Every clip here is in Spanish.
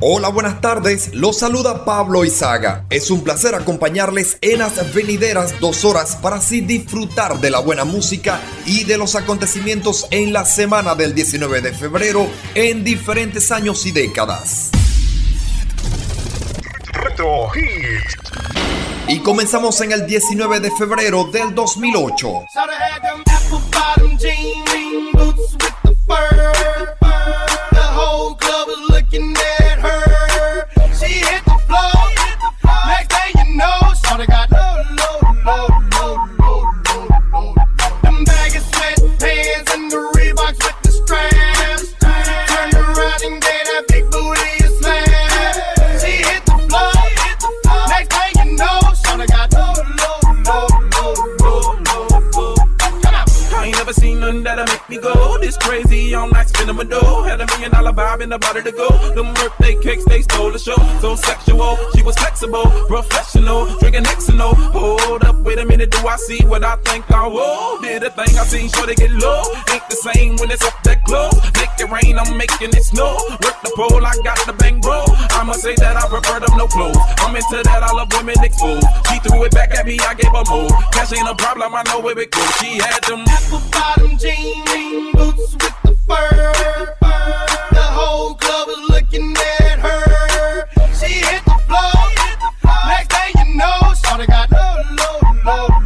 Hola, buenas tardes. Los saluda Pablo Izaga. Es un placer acompañarles en las venideras dos horas para así disfrutar de la buena música y de los acontecimientos en la semana del 19 de febrero en diferentes años y décadas. Y comenzamos en el 19 de febrero del 2008. Shoulda had you know, shoulda got low, low, low, low, low, this crazy. I'm like spinning my dough. Had a million dollar vibe in the body to go. Them birthday cakes, they stole the show. So sexual, she was flexible, professional, drinking Xano. Hold up, wait a minute, do I see what I think I will? Did a thing I seen, sure they get low. Ain't the same when it's up that close. Make it rain, I'm making it snow. Work the pole, I got the bang bro. I'ma say that I prefer them no clothes. I'm into that, I love women exposed. She threw it back at me, I gave her more. Cash ain't a problem, I know where it goes. She had them apple bottom jean boots with the fur. The whole club was looking at her. She hit the floor. Next thing you know, shorty got low, low, low,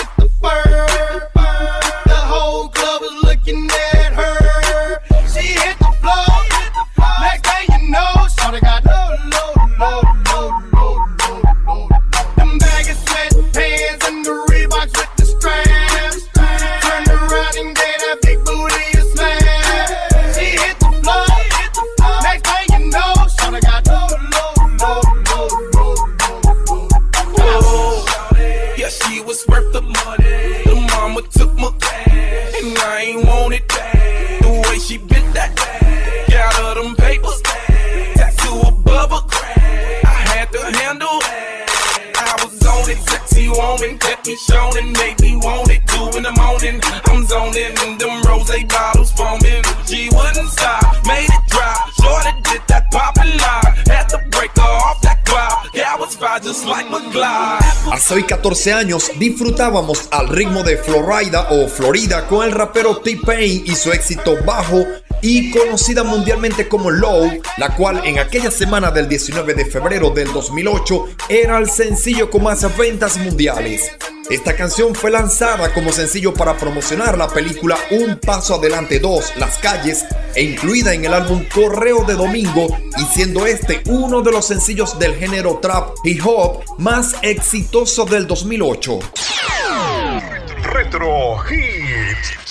the fur. The whole club was looking at Hoy 14 años disfrutábamos al ritmo de Florida o Florida con el rapero T-Pain y su éxito bajo y conocida mundialmente como Low, la cual en aquella semana del 19 de febrero del 2008 era el sencillo con más ventas mundiales. Esta canción fue lanzada como sencillo para promocionar la película Un Paso Adelante 2, Las Calles, e incluida en el álbum Correo de Domingo, y siendo este uno de los sencillos del género trap hip hop más exitoso del 2008. Retro Hits.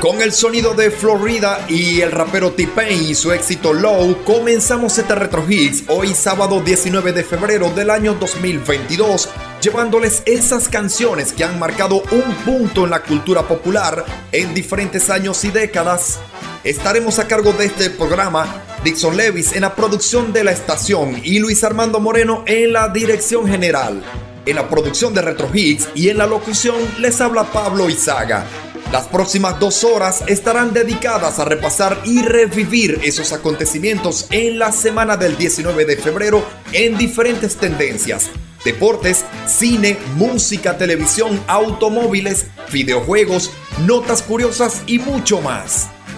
Con el sonido de Florida y el rapero T-Pain y su éxito Low, comenzamos este Retro Hits hoy sábado 19 de febrero del año 2022, llevándoles esas canciones que han marcado un punto en la cultura popular en diferentes años y décadas. Estaremos a cargo de este programa Dixon Levis en la producción de la estación y Luis Armando Moreno en la dirección general. En la producción de Retro Hits y en la locución les habla Pablo Izaga. Las próximas dos horas estarán dedicadas a repasar y revivir esos acontecimientos en la semana del 19 de febrero en diferentes tendencias. Deportes, cine, música, televisión, automóviles, videojuegos, notas curiosas y mucho más.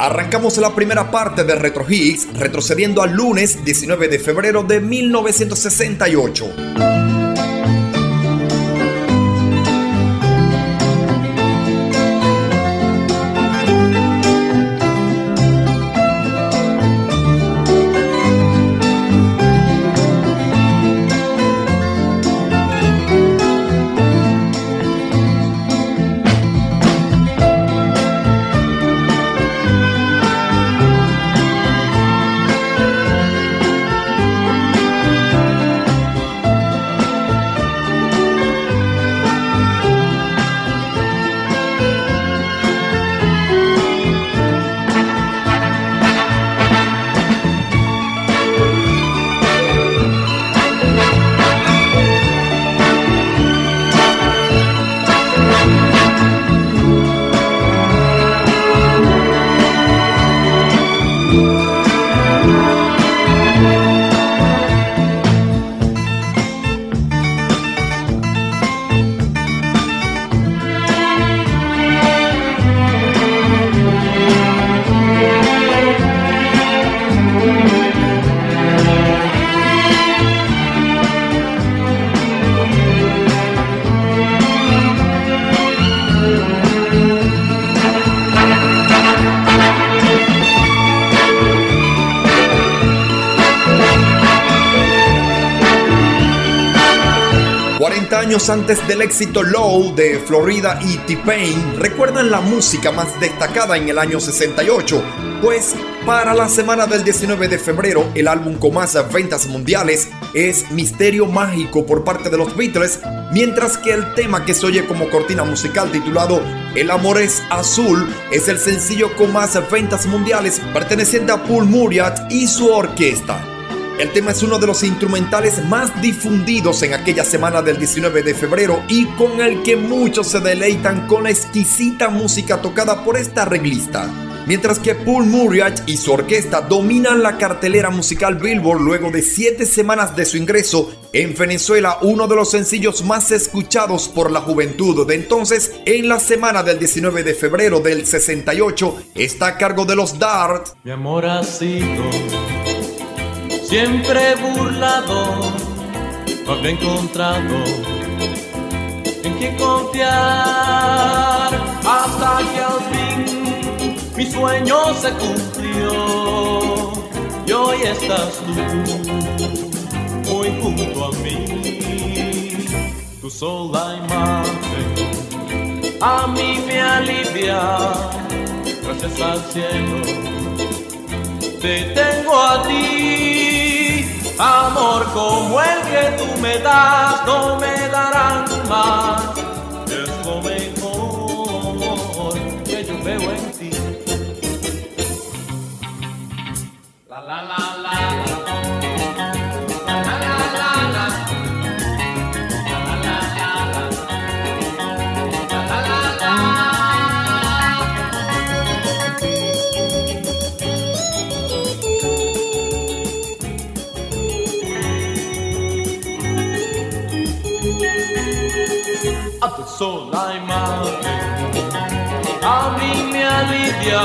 Arrancamos la primera parte de Retro Hits retrocediendo al lunes 19 de febrero de 1968. Antes del éxito Low de Florida y T-Pain, recuerdan la música más destacada en el año 68, pues para la semana del 19 de febrero el álbum con más ventas mundiales es Misterio Mágico por parte de los Beatles, mientras que el tema que se oye como cortina musical titulado El amor es azul es el sencillo con más ventas mundiales perteneciente a Paul Muriat y su orquesta. El tema es uno de los instrumentales más difundidos en aquella semana del 19 de febrero y con el que muchos se deleitan con la exquisita música tocada por esta arreglista. Mientras que Paul Muriat y su orquesta dominan la cartelera musical Billboard luego de siete semanas de su ingreso en Venezuela, uno de los sencillos más escuchados por la juventud de entonces, en la semana del 19 de febrero del 68, está a cargo de los Dart. Mi amor siempre burlado, no había encontrado en quien confiar. Hasta que al fin mi sueño se cumplió y hoy estás tú muy junto a mí, tu sola imagen a mí me alivia, gracias al cielo te tengo a ti. Amor como el que tú me das, no me darán más. Sola imagen a mí me alivia,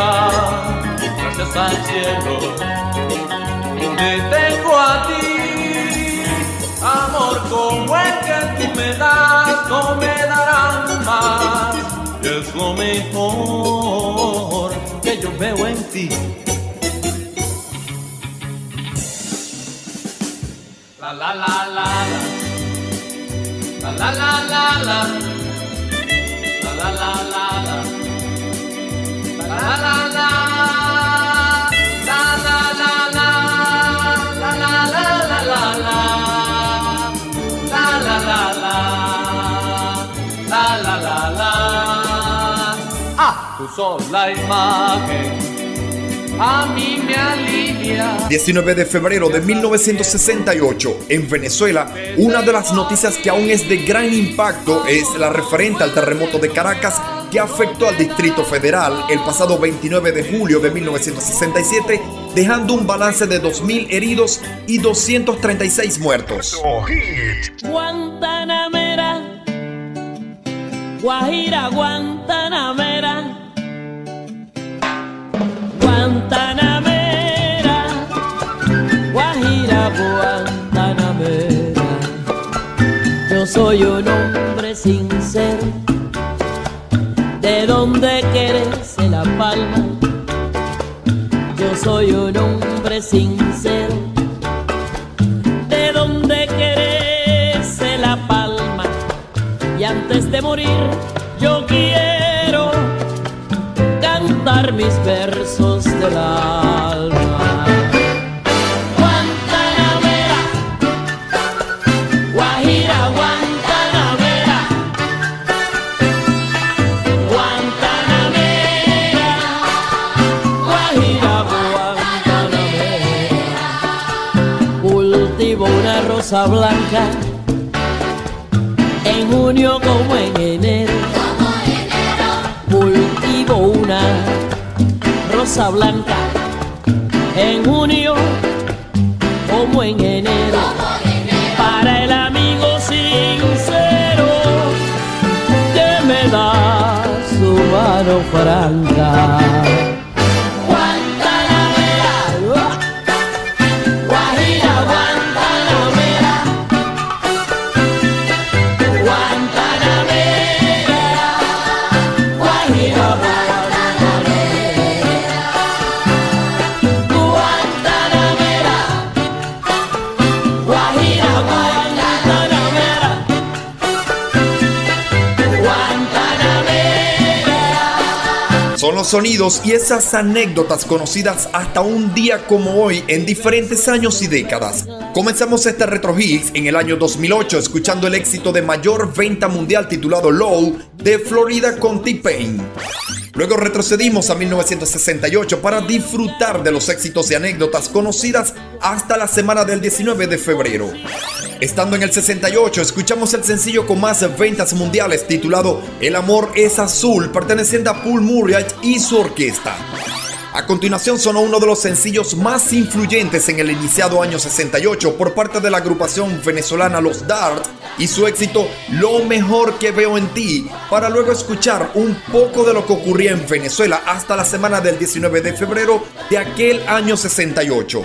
gracias al cielo te tengo a ti. Amor como el que tú me das, no me darán más. Es lo mejor que yo veo en ti. La la la la la la la la la ah tú sos la imagen a mí me alivia 19 de febrero de 1968, en Venezuela, una de las noticias que aún es de gran impacto es la referente al terremoto de Caracas que afectó al Distrito Federal el pasado 29 de julio de 1967, dejando un balance de 2.000 heridos y 236 muertos. Guantanamera, Guajira, Guantanamera, Yo soy un hombre sincero, de donde querese la palma. Yo soy un hombre sincero de donde querese la palma. Y antes de morir, yo quiero cantar mis versos del alma. Blanca en junio como en enero. Cultivo una rosa blanca en junio como en enero. Para el amigo sincero que me da su mano franca. Sonidos y esas anécdotas conocidas hasta un día como hoy en diferentes años y décadas. Comenzamos este Retro Hits en el año 2008 escuchando el éxito de mayor venta mundial titulado Low de Florida con T-Pain. Luego retrocedimos a 1968 para disfrutar de los éxitos y anécdotas conocidas hasta la semana del 19 de febrero. Estando en el 68, escuchamos el sencillo con más ventas mundiales titulado El amor es azul, perteneciente a Paul Murray y su orquesta. A continuación sonó uno de los sencillos más influyentes en el iniciado año 68 por parte de la agrupación venezolana Los Dart y su éxito Lo mejor que veo en ti, para luego escuchar un poco de lo que ocurría en Venezuela hasta la semana del 19 de febrero de aquel año 68.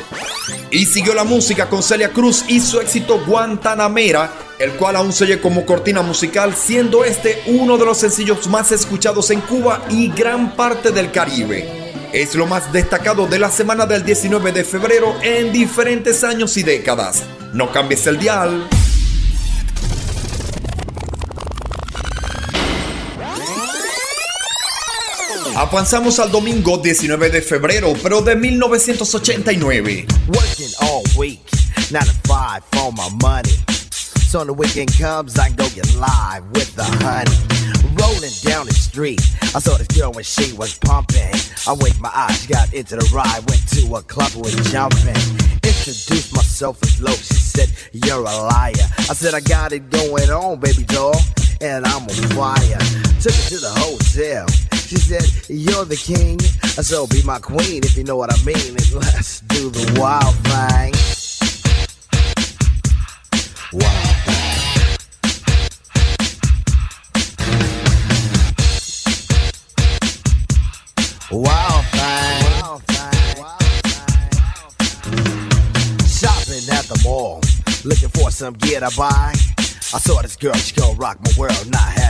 Y siguió la música con Celia Cruz y su éxito Guantanamera, el cual aún se como cortina musical, siendo este uno de los sencillos más escuchados en Cuba y gran parte del Caribe. Es lo más destacado de la semana del 19 de febrero en diferentes años y décadas. No cambies el dial. Avanzamos al domingo 19 de febrero, pero de 1989. Working all week, nine to five for my money. So when the weekend comes, I go get live with the honey. Rolling down the street, I saw this girl when she was pumping. I winked my eyes, she got into the ride, went to a club with jumping. Introduced myself as low, she said, You're a liar. I said, I got it going on, baby doll, and I'm on fire. Took her to the hotel. She said, You're the king, I so be my queen if you know what I mean. And let's do the wild thing. Wildfire. Shopping at the mall, looking for some gear to buy. I saw this girl, she gon' rock my world, not have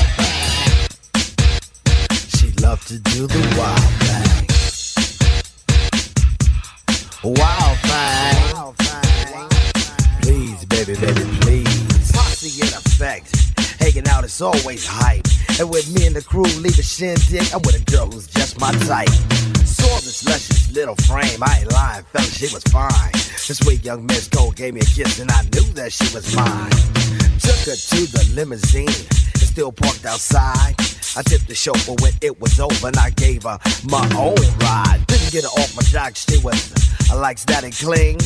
She loved to do the wild thing. Wild thing. Please, baby, baby, please. Posse in effect. Hanging out is always hype. And with me and the crew leave a shindig, I'm with a girl who's just my type. Saw this luscious little frame. I ain't lying, fella, she was fine. This sweet young Miss Gold gave me a kiss, and I knew that she was mine. Took her to the limousine. Still parked outside. I tipped the chauffeur when it was over, and I gave her my own ride. Didn't get her off my jock, she was. I like static cling,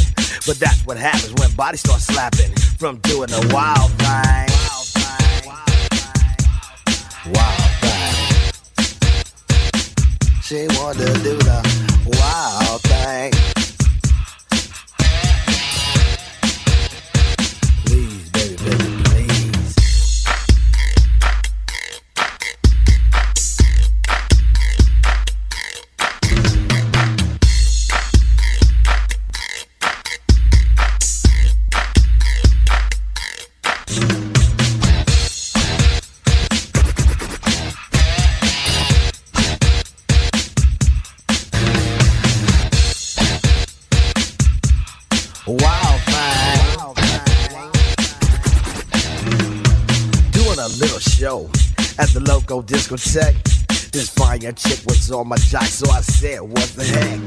but that's what happens when bodies start slapping from doing the wild thing. Wild thing. Wild thing. She wanted to do the wild thing. Show at the local discotheque. This fine chick was on my jock, so I said, What the heck?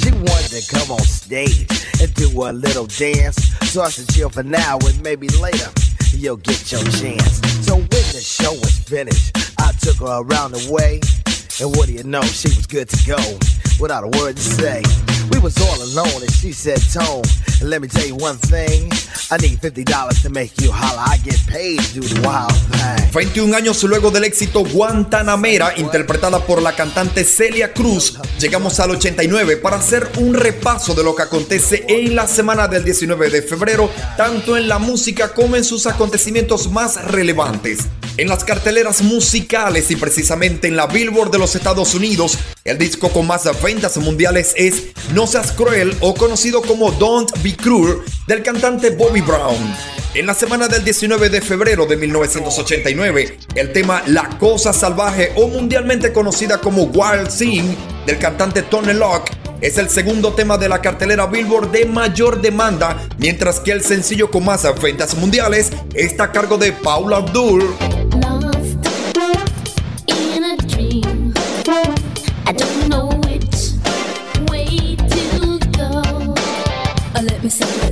She wanted to come on stage and do a little dance. So I said, Chill for now, and maybe later you'll get your chance. So when the show was finished, I took her around the way. And what do you know? She was good to go without a word to say. We was all alone and she said, Tone, let me tell you one thing. I need $50 to make you holler. I get paid to wild thing. 21 años luego del éxito Guantanamera, interpretada por la cantante Celia Cruz, llegamos al 89 para hacer un repaso de lo que acontece en la semana del 19 de febrero, tanto en la música como en sus acontecimientos más relevantes. En las carteleras musicales y precisamente en la Billboard de los Estados Unidos, el disco con más ventas mundiales es No Seas Cruel o conocido como Don't Be Cruel del cantante Bobby Brown. En la semana del 19 de febrero de 1989, el tema La Cosa Salvaje o mundialmente conocida como Wild Thing del cantante Tony Locke es el segundo tema de la cartelera Billboard de mayor demanda, mientras que el sencillo con más ventas mundiales está a cargo de Paula Abdul. listen.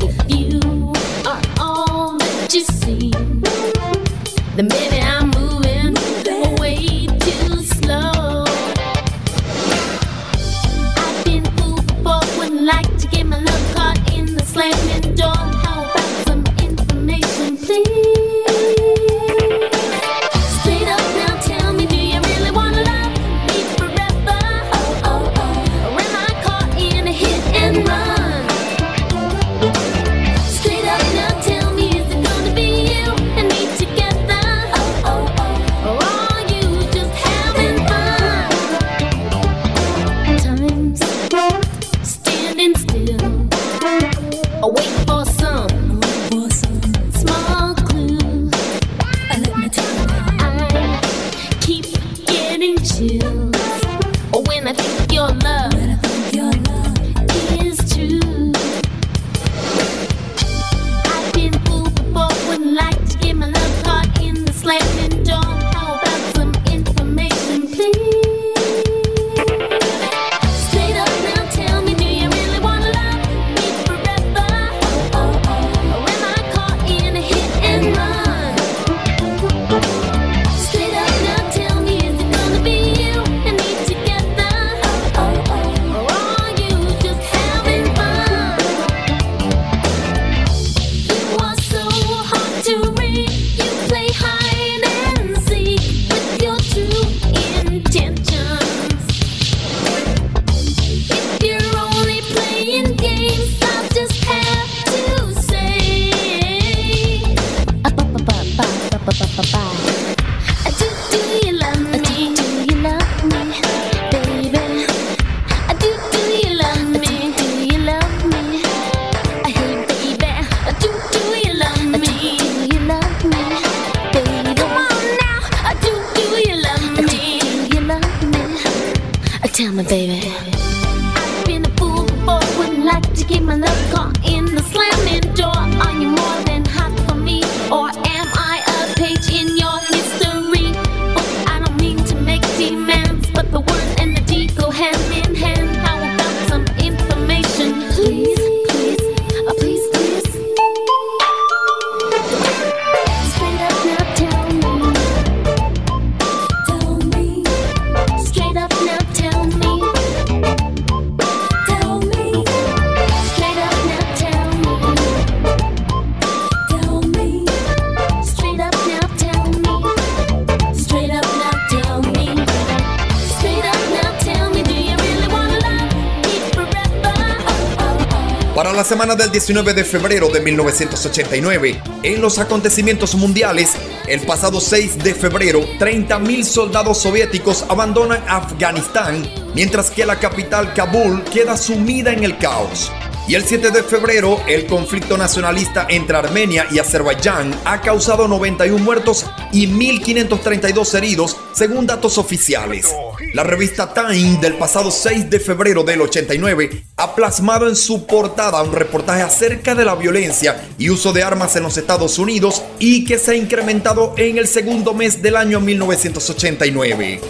Semana del 19 de febrero de 1989, en los acontecimientos mundiales, el pasado 6 de febrero, 30.000 soldados soviéticos abandonan Afganistán, mientras que la capital Kabul queda sumida en el caos. Y el 7 de febrero, el conflicto nacionalista entre Armenia y Azerbaiyán ha causado 91 muertos y 1.532 heridos, según datos oficiales. La revista Time del pasado 6 de febrero del 89 ha plasmado en su portada un reportaje acerca de la violencia y uso de armas en los Estados Unidos y que se ha incrementado en el segundo mes del año 1989.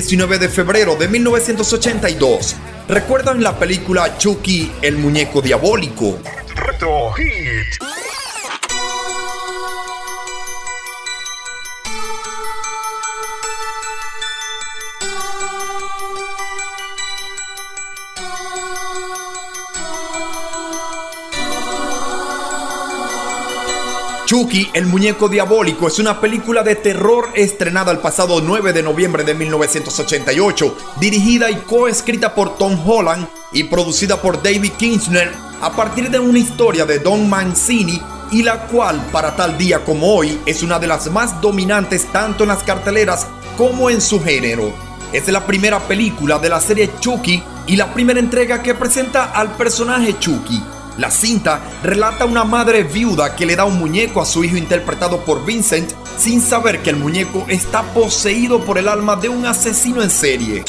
19 de febrero de 1982. ¿Recuerdan la película Chucky, el muñeco diabólico? Retro Hit. Chucky, el muñeco diabólico, es una película de terror estrenada el pasado 9 de noviembre de 1988, dirigida y coescrita por Tom Holland y producida por David Kirchner a partir de una historia de Don Mancini y la cual para tal día como hoy es una de las más dominantes tanto en las carteleras como en su género. Es la primera película de la serie Chucky y la primera entrega que presenta al personaje Chucky la cinta relata a una madre viuda que le da un muñeco a su hijo interpretado por Vincent sin saber que el muñeco está poseído por el alma de un asesino en serie.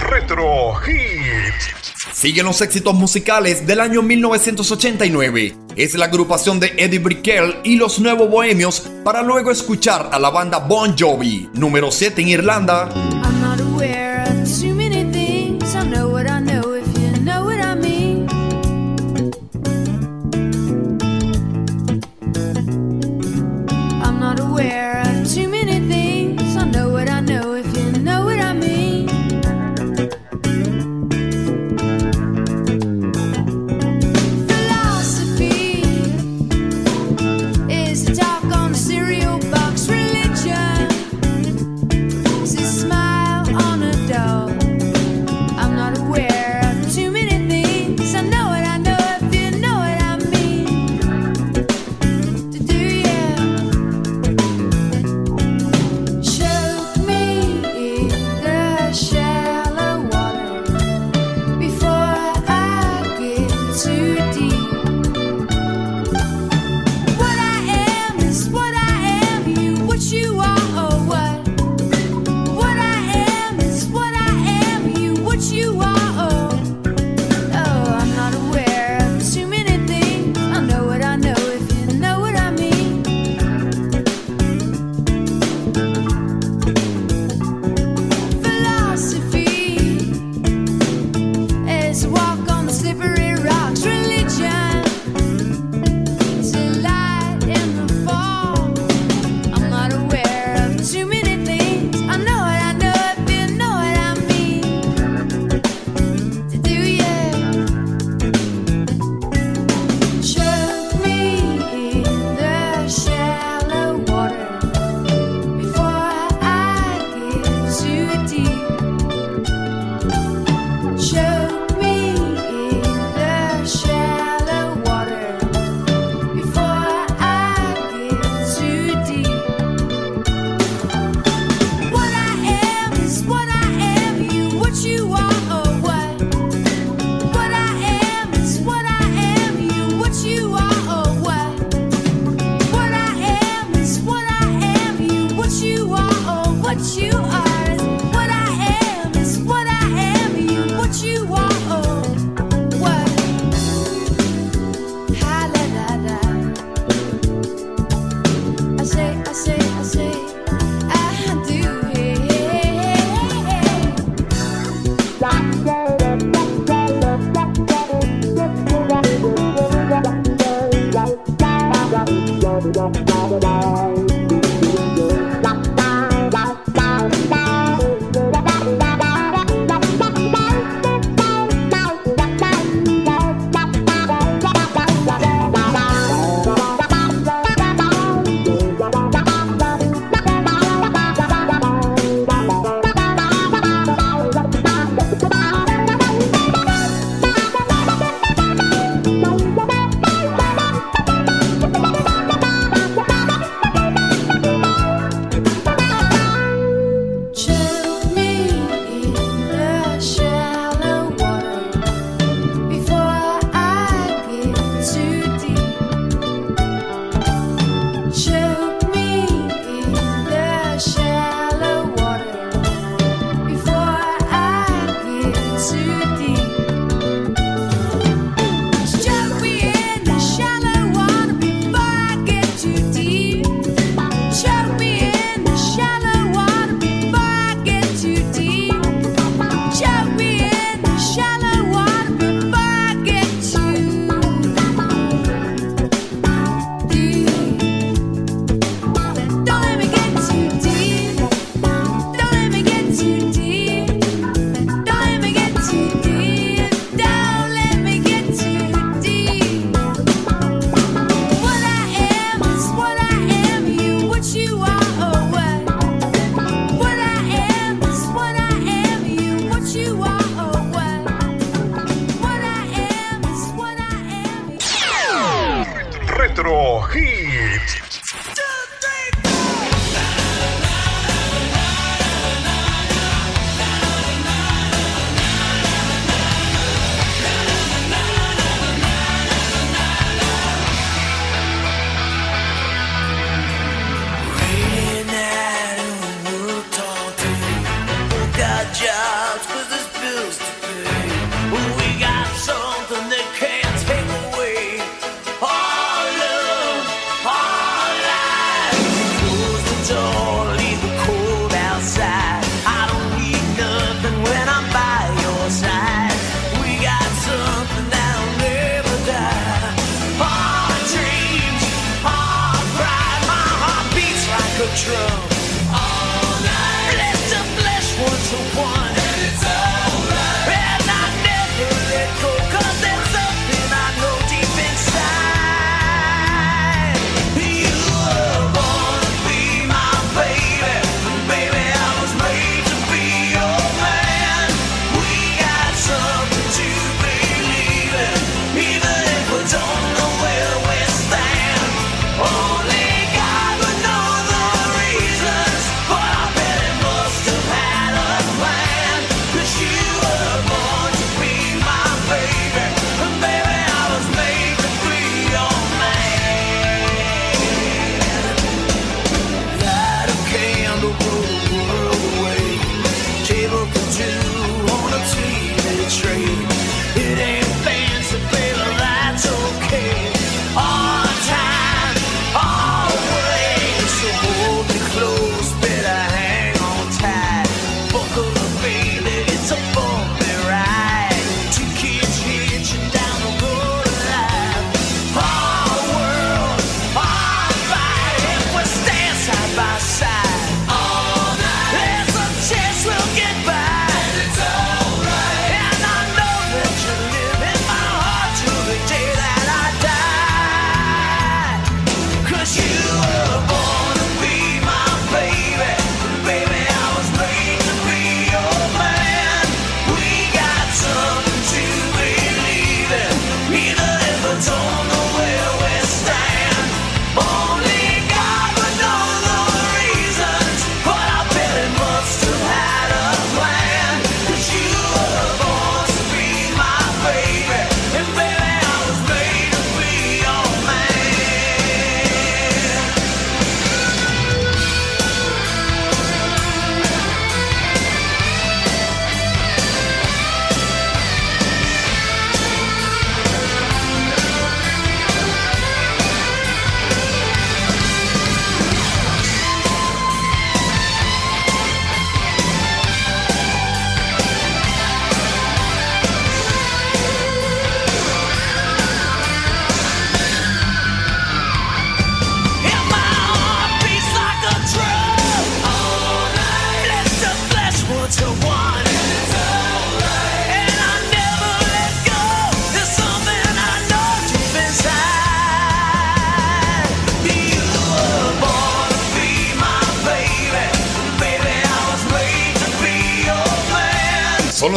Retro Hits. Siguen los éxitos musicales del año 1989. Es la agrupación de Eddie Brickell y los Nuevos Bohemios para luego escuchar a la banda Bon Jovi, número 7 en Irlanda.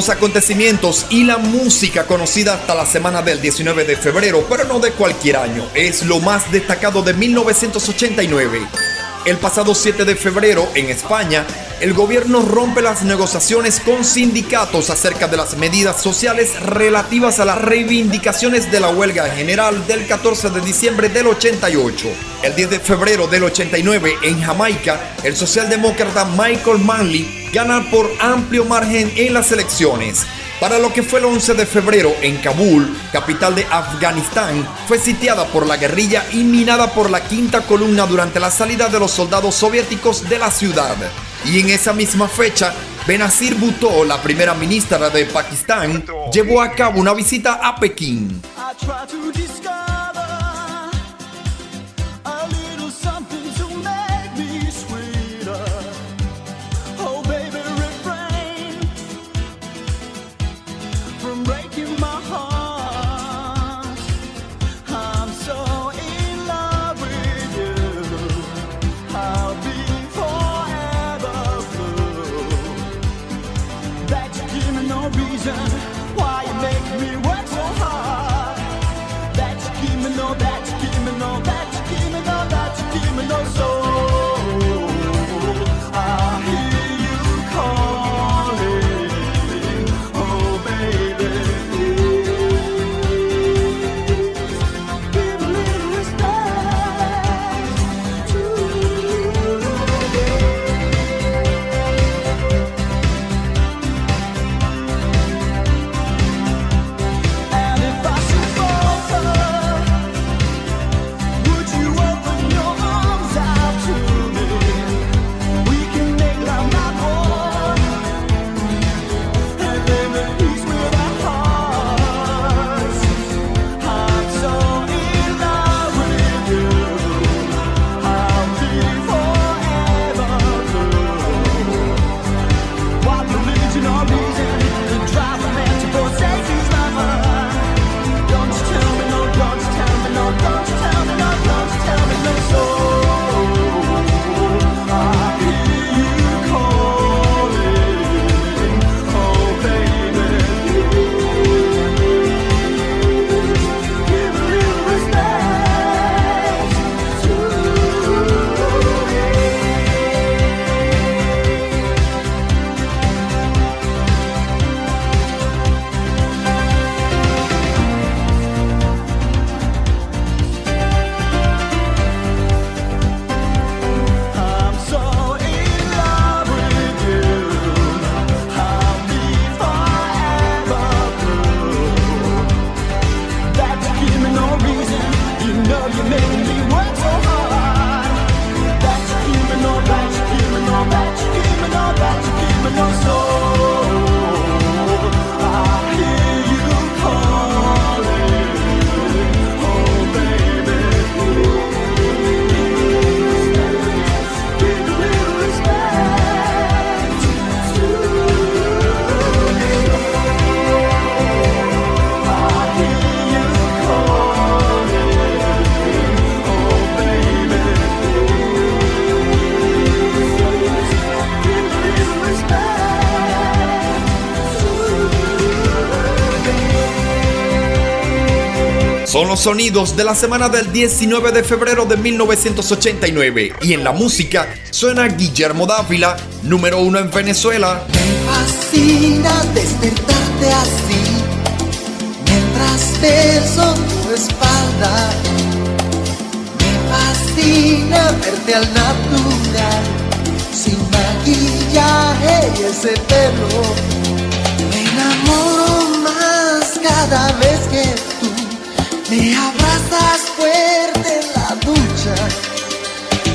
acontecimientos y la música conocida hasta la semana del 19 de febrero, pero no de cualquier año, es lo más destacado de 1989. El pasado 7 de febrero, en España, el gobierno rompe las negociaciones con sindicatos acerca de las medidas sociales relativas a las reivindicaciones de la huelga general del 14 de diciembre del 88. El 10 de febrero del 89, en Jamaica, el socialdemócrata Michael Manley ganan por amplio margen en las elecciones. Para lo que fue el 11 de febrero en Kabul, capital de Afganistán, fue sitiada por la guerrilla y minada por la quinta columna durante la salida de los soldados soviéticos de la ciudad. Y en esa misma fecha, Benazir Bhutto, la primera ministra de Pakistán, llevó a cabo una visita a Pekín. Los sonidos de la semana del 19 de febrero de 1989 y en la música suena Guillermo Dávila, número uno en Venezuela. fascina despertarte así mientras beso tu espalda. Me fascina verte al natural, sin maquillaje y ese pelo. Me enamoro más cada vez que me abrazas fuerte en la ducha.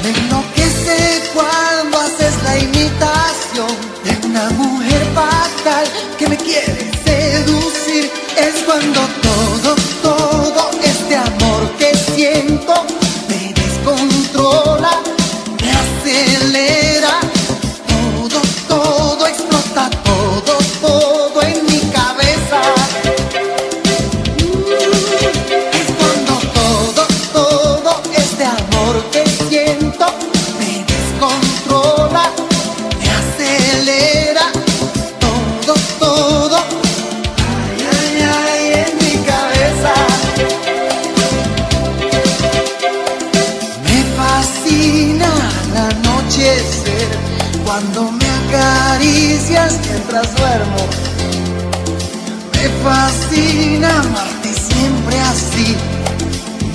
Me enloquece cuando haces la imitación de una mujer fatal que me quiere seducir. Es cuando todo, mientras duermo. Me fascina amarte siempre así.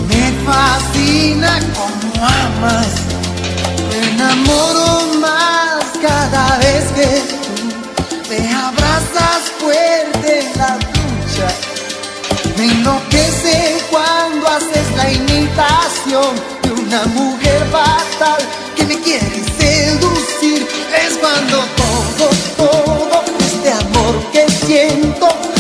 Me fascina como amas. Me enamoro más cada vez que tú me abrazas fuerte en la ducha. Me enloquece cuando haces la imitación de una mujer fatal que me quiere seducir. Es cuando siento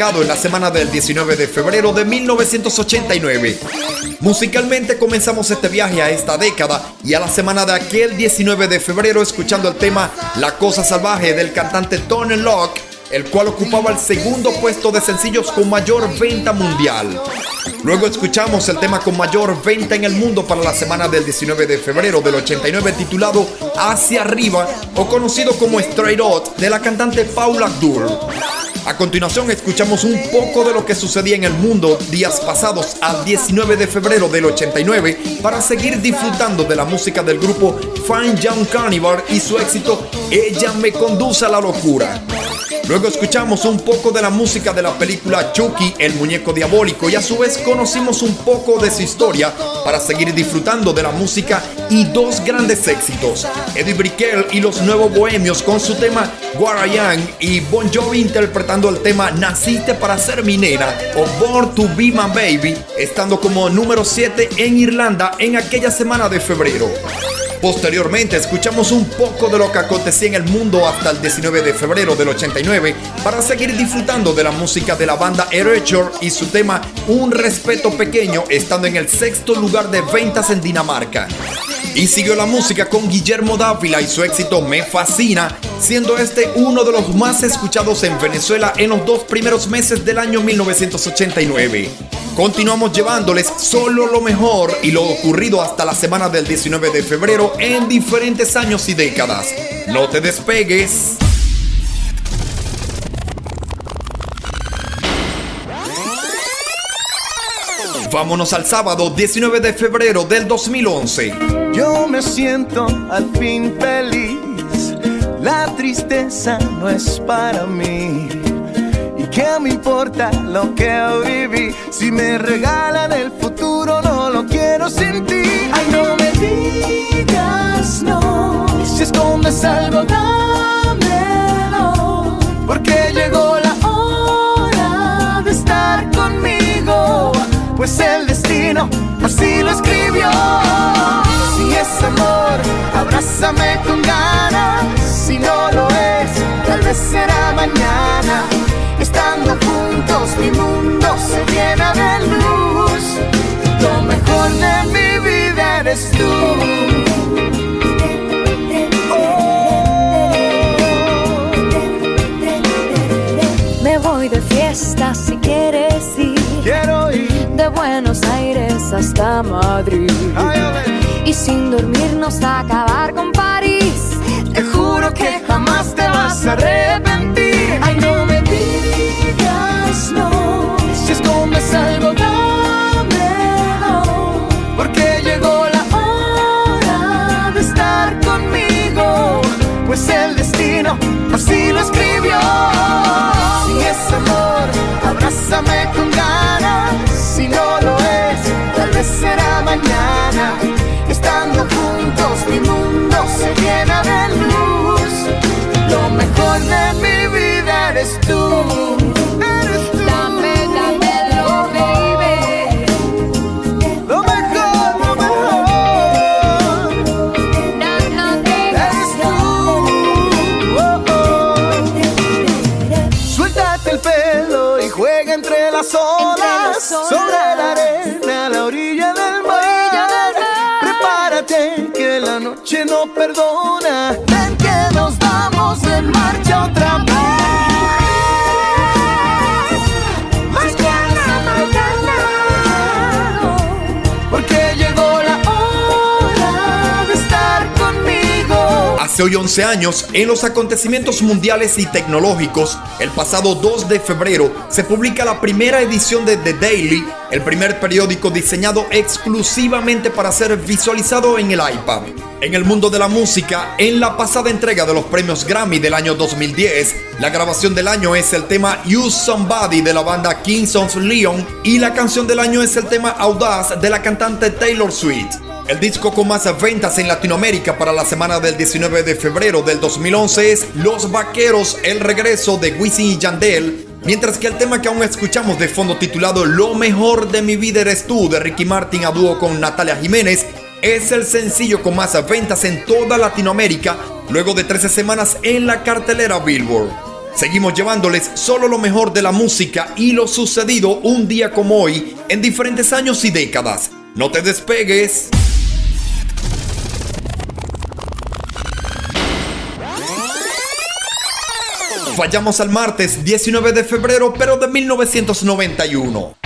en la semana del 19 de febrero de 1989. Musicalmente comenzamos este viaje a esta década y a la semana de aquel 19 de febrero escuchando el tema La Cosa Salvaje del cantante Tony Locke, el cual ocupaba el segundo puesto de sencillos con mayor venta mundial. Luego escuchamos el tema con mayor venta en el mundo para la semana del 19 de febrero del 89 titulado Hacia Arriba o conocido como Straight Out de la cantante Paula Abdul. A continuación escuchamos un poco de lo que sucedía en el mundo días pasados al 19 de febrero del 89 para seguir disfrutando de la música del grupo Fine Young Carnival y su éxito Ella me conduce a la locura. Luego escuchamos un poco de la música de la película Chucky, el muñeco diabólico, y a su vez conocimos un poco de su historia para seguir disfrutando de la música y dos grandes éxitos, Eddie Brickell y los Nuevos Bohemios con su tema Am y Bon Jovi interpretando el tema Naciste para ser mi nena o Born to Be My Baby, estando como número 7 en Irlanda en aquella semana de febrero. Posteriormente escuchamos un poco de lo que acontecía en el mundo hasta el 19 de febrero del 89 para seguir disfrutando de la música de la banda Erasure y su tema Un respeto pequeño estando en el sexto lugar de ventas en Dinamarca. Y siguió la música con Guillermo Dávila y su éxito Me Fascina, siendo este uno de los más escuchados en Venezuela en los dos primeros meses del año 1989. Continuamos llevándoles solo lo mejor y lo ocurrido hasta la semana del 19 de febrero en diferentes años y décadas. No te despegues. Vámonos al sábado 19 de febrero del 2011. Yo me siento al fin feliz. La tristeza no es para mí. ¿Y qué me importa lo que hoy viví? Si me regalan el futuro, no lo quiero sin ti. Ay, no me digas no. Si escondes algo, dámelo. Porque llegó la hora de estar conmigo. Pues el destino así lo escribió. Es amor, abrázame con ganas. Si no lo es, tal vez será mañana. Estando juntos, mi mundo se llena de luz. Lo mejor de mi vida eres tú. Me voy de fiesta si quieres ir. Quiero ir. De Buenos Aires hasta Madrid. Y sin dormirnos a acabar con París. Te juro que jamás te vas a arrepentir. Ay, no no perdona. Hace hoy 11 años, en los acontecimientos mundiales y tecnológicos, el pasado 2 de febrero se publica la primera edición de The Daily, el primer periódico diseñado exclusivamente para ser visualizado en el iPad. En el mundo de la música, en la pasada entrega de los premios Grammy del año 2010, la grabación del año es el tema You Somebody de la banda Kings of Leon y la canción del año es el tema Audaz de la cantante Taylor Swift. El disco con más ventas en Latinoamérica para la semana del 19 de febrero del 2011 es Los Vaqueros, el regreso de Wisin y Yandel, mientras que el tema que aún escuchamos de fondo titulado Lo mejor de mi vida eres tú de Ricky Martin a dúo con Natalia Jiménez es el sencillo con más ventas en toda Latinoamérica luego de 13 semanas en la cartelera Billboard. Seguimos llevándoles solo lo mejor de la música y lo sucedido un día como hoy en diferentes años y décadas. No te despegues. Fallamos al martes 19 de febrero, pero de 1991.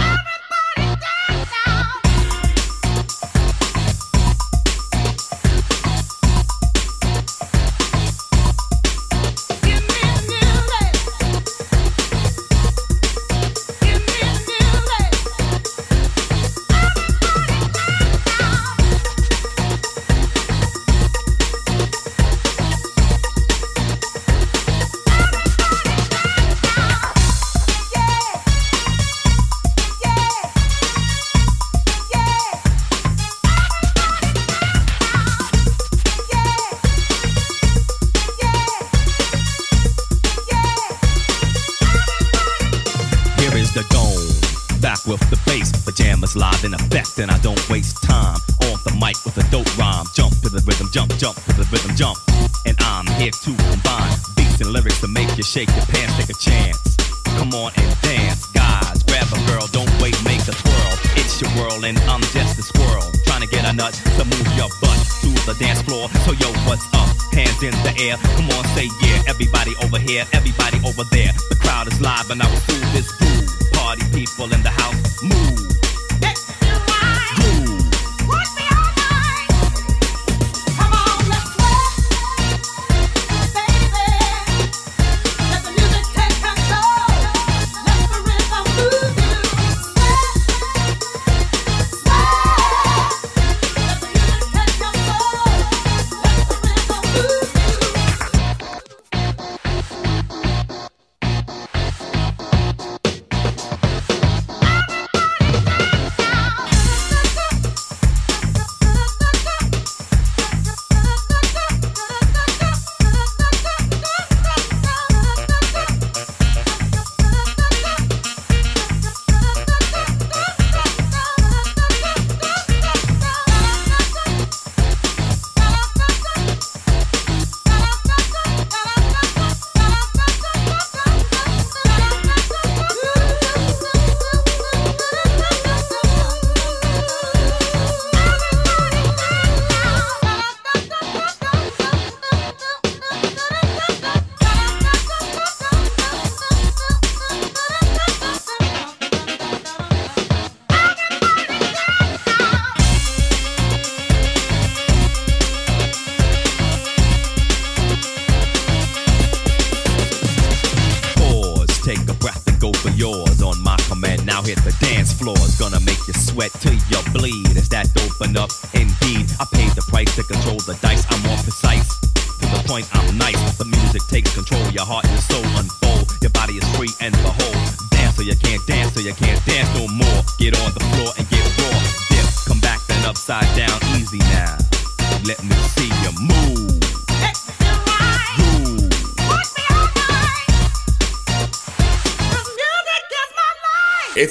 Shake your pants, take a chance. Come on and dance, guys. Grab a girl, don't wait, make a twirl. It's your world, and I'm just a squirrel. Trying to get a nut to move your butt to the dance floor. So, yo, what's up? Hands in the air. Come on, say yeah. Everybody over here, everybody over there. The crowd is live, and I will do this groove. Party people in the house,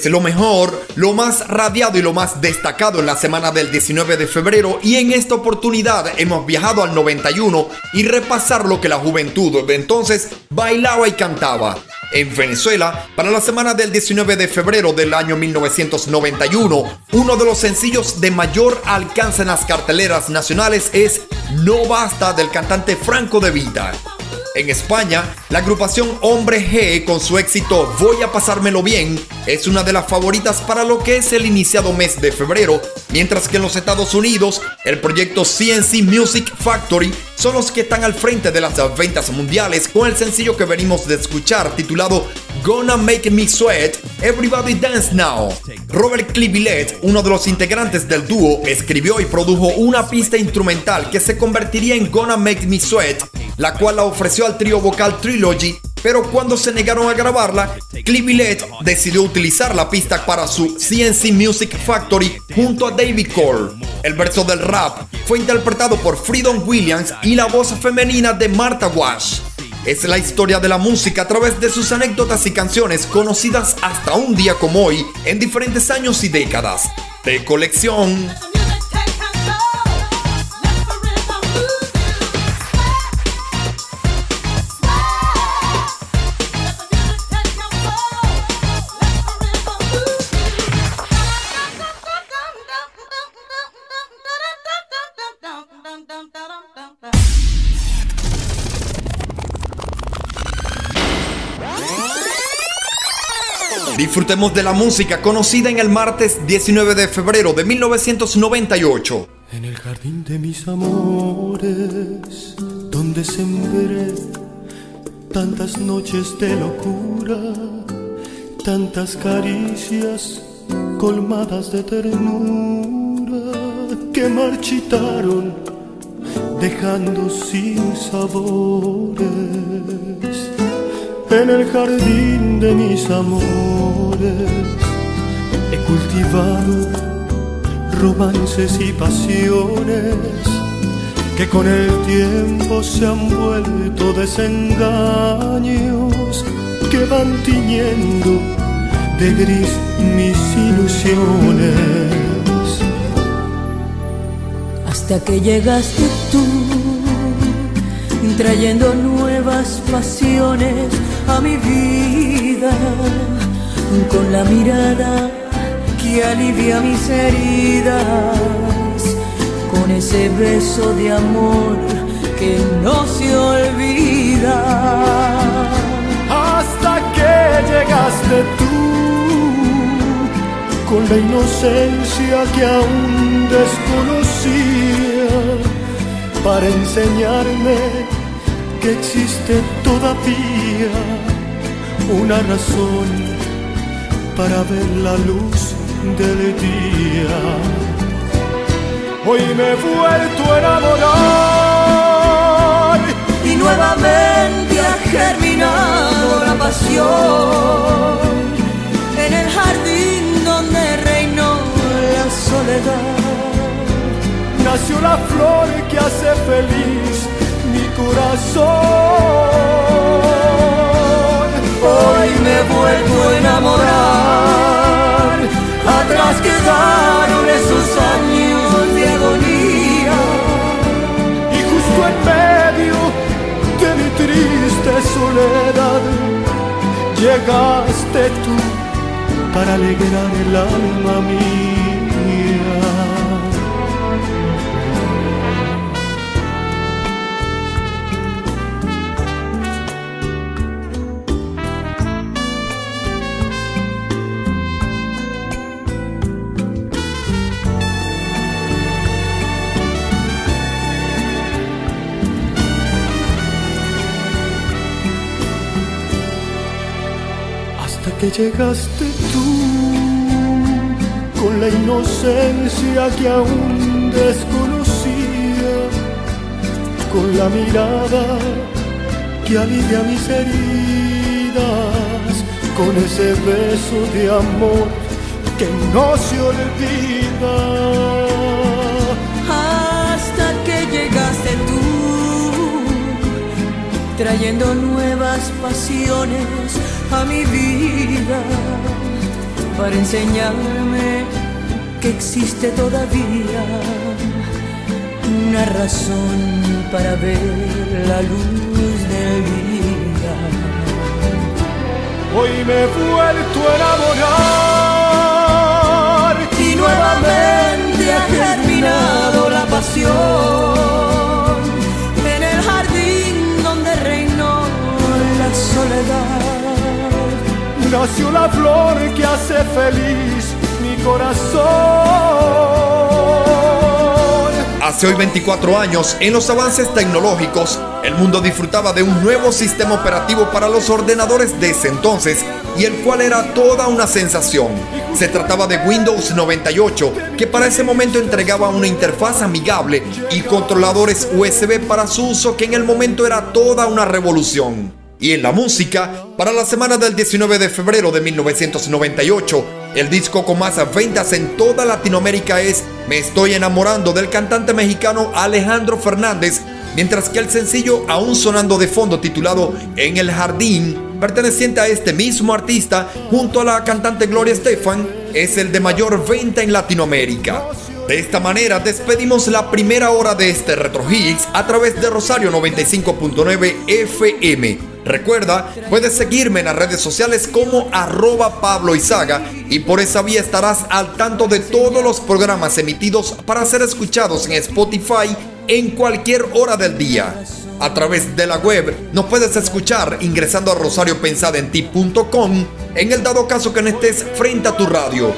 Lo mejor, lo más radiado y lo más destacado en la semana del 19 de febrero y en esta oportunidad hemos viajado al 91 y repasar lo que la juventud de entonces bailaba y cantaba. En Venezuela, para la semana del 19 de febrero del año 1991, uno de los sencillos de mayor alcance en las carteleras nacionales es No Basta del cantante Franco de Vita. En España, la agrupación Hombre G con su éxito Voy a pasármelo bien es una de las favoritas para lo que es el iniciado mes de febrero, mientras que en los Estados Unidos, el proyecto CNC Music Factory son los que están al frente de las ventas mundiales con el sencillo que venimos de escuchar titulado Gonna Make Me Sweat, Everybody Dance Now. Robert Clivillet, uno de los integrantes del dúo, escribió y produjo una pista instrumental que se convertiría en Gonna Make Me Sweat, la cual la ofreció al trío vocal Trilogy, pero cuando se negaron a grabarla, Clivillet decidió utilizar la pista para su CNC Music Factory junto a David Cole. El verso del rap fue interpretado por Freedom Williams y la voz femenina de Martha Wash. Es la historia de la música a través de sus anécdotas y canciones conocidas hasta un día como hoy en diferentes años y décadas. De colección. Disfrutemos de la música conocida en el martes 19 de febrero de 1998. En el jardín de mis amores, donde sembré tantas noches de locura, tantas caricias colmadas de ternura que marchitaron, dejando sin sabores. En el jardín de mis amores he cultivado romances y pasiones que con el tiempo se han vuelto desengaños que van tiñendo de gris mis ilusiones. Hasta que llegaste tú, trayendo nuevas pasiones a mi vida, con la mirada que alivia mis heridas, con ese beso de amor que no se olvida. Hasta que llegaste tú, con la inocencia que aún desconocía, para enseñarme que existe todavía una razón para ver la luz del día. Hoy me he vuelto a enamorar y nuevamente ha germinado la pasión en el jardín donde reinó la soledad. Nació la flor que hace feliz corazón. Hoy me he vuelto a enamorar, atrás quedaron esos años de agonía. Y justo en medio de mi triste soledad, llegaste tú para alegrar el alma mía. Que llegaste tú con la inocencia que aún desconocía, con la mirada que alivia mis heridas, con ese beso de amor que no se olvida. hasta que llegaste tú, trayendo nuevas pasiones a mi vida, para enseñarme que existe todavía una razón para ver la luz del día. Hoy me he vuelto a enamorar y nuevamente ha germinado la pasión en el jardín donde reinó la soledad. Flor que hace feliz mi corazón. Hace hoy 24 años, en los avances tecnológicos, el mundo disfrutaba de un nuevo sistema operativo para los ordenadores de ese entonces y el cual era toda una sensación. Se trataba de Windows 98, que para ese momento entregaba una interfaz amigable y controladores USB para su uso que en el momento era toda una revolución. Y en la música, para la semana del 19 de febrero de 1998, el disco con más ventas en toda Latinoamérica es Me estoy enamorando del cantante mexicano Alejandro Fernández, mientras que el sencillo aún sonando de fondo titulado En el Jardín, perteneciente a este mismo artista junto a la cantante Gloria Estefan, es el de mayor venta en Latinoamérica. De esta manera despedimos la primera hora de este Retro Hits a través de Rosario 95.9 FM. Recuerda, puedes seguirme en las redes sociales como arroba Pablo Izaga y por esa vía estarás al tanto de todos los programas emitidos para ser escuchados en Spotify en cualquier hora del día. A través de la web nos puedes escuchar ingresando a rosariopensadenti.com en el dado caso que no estés frente a tu radio.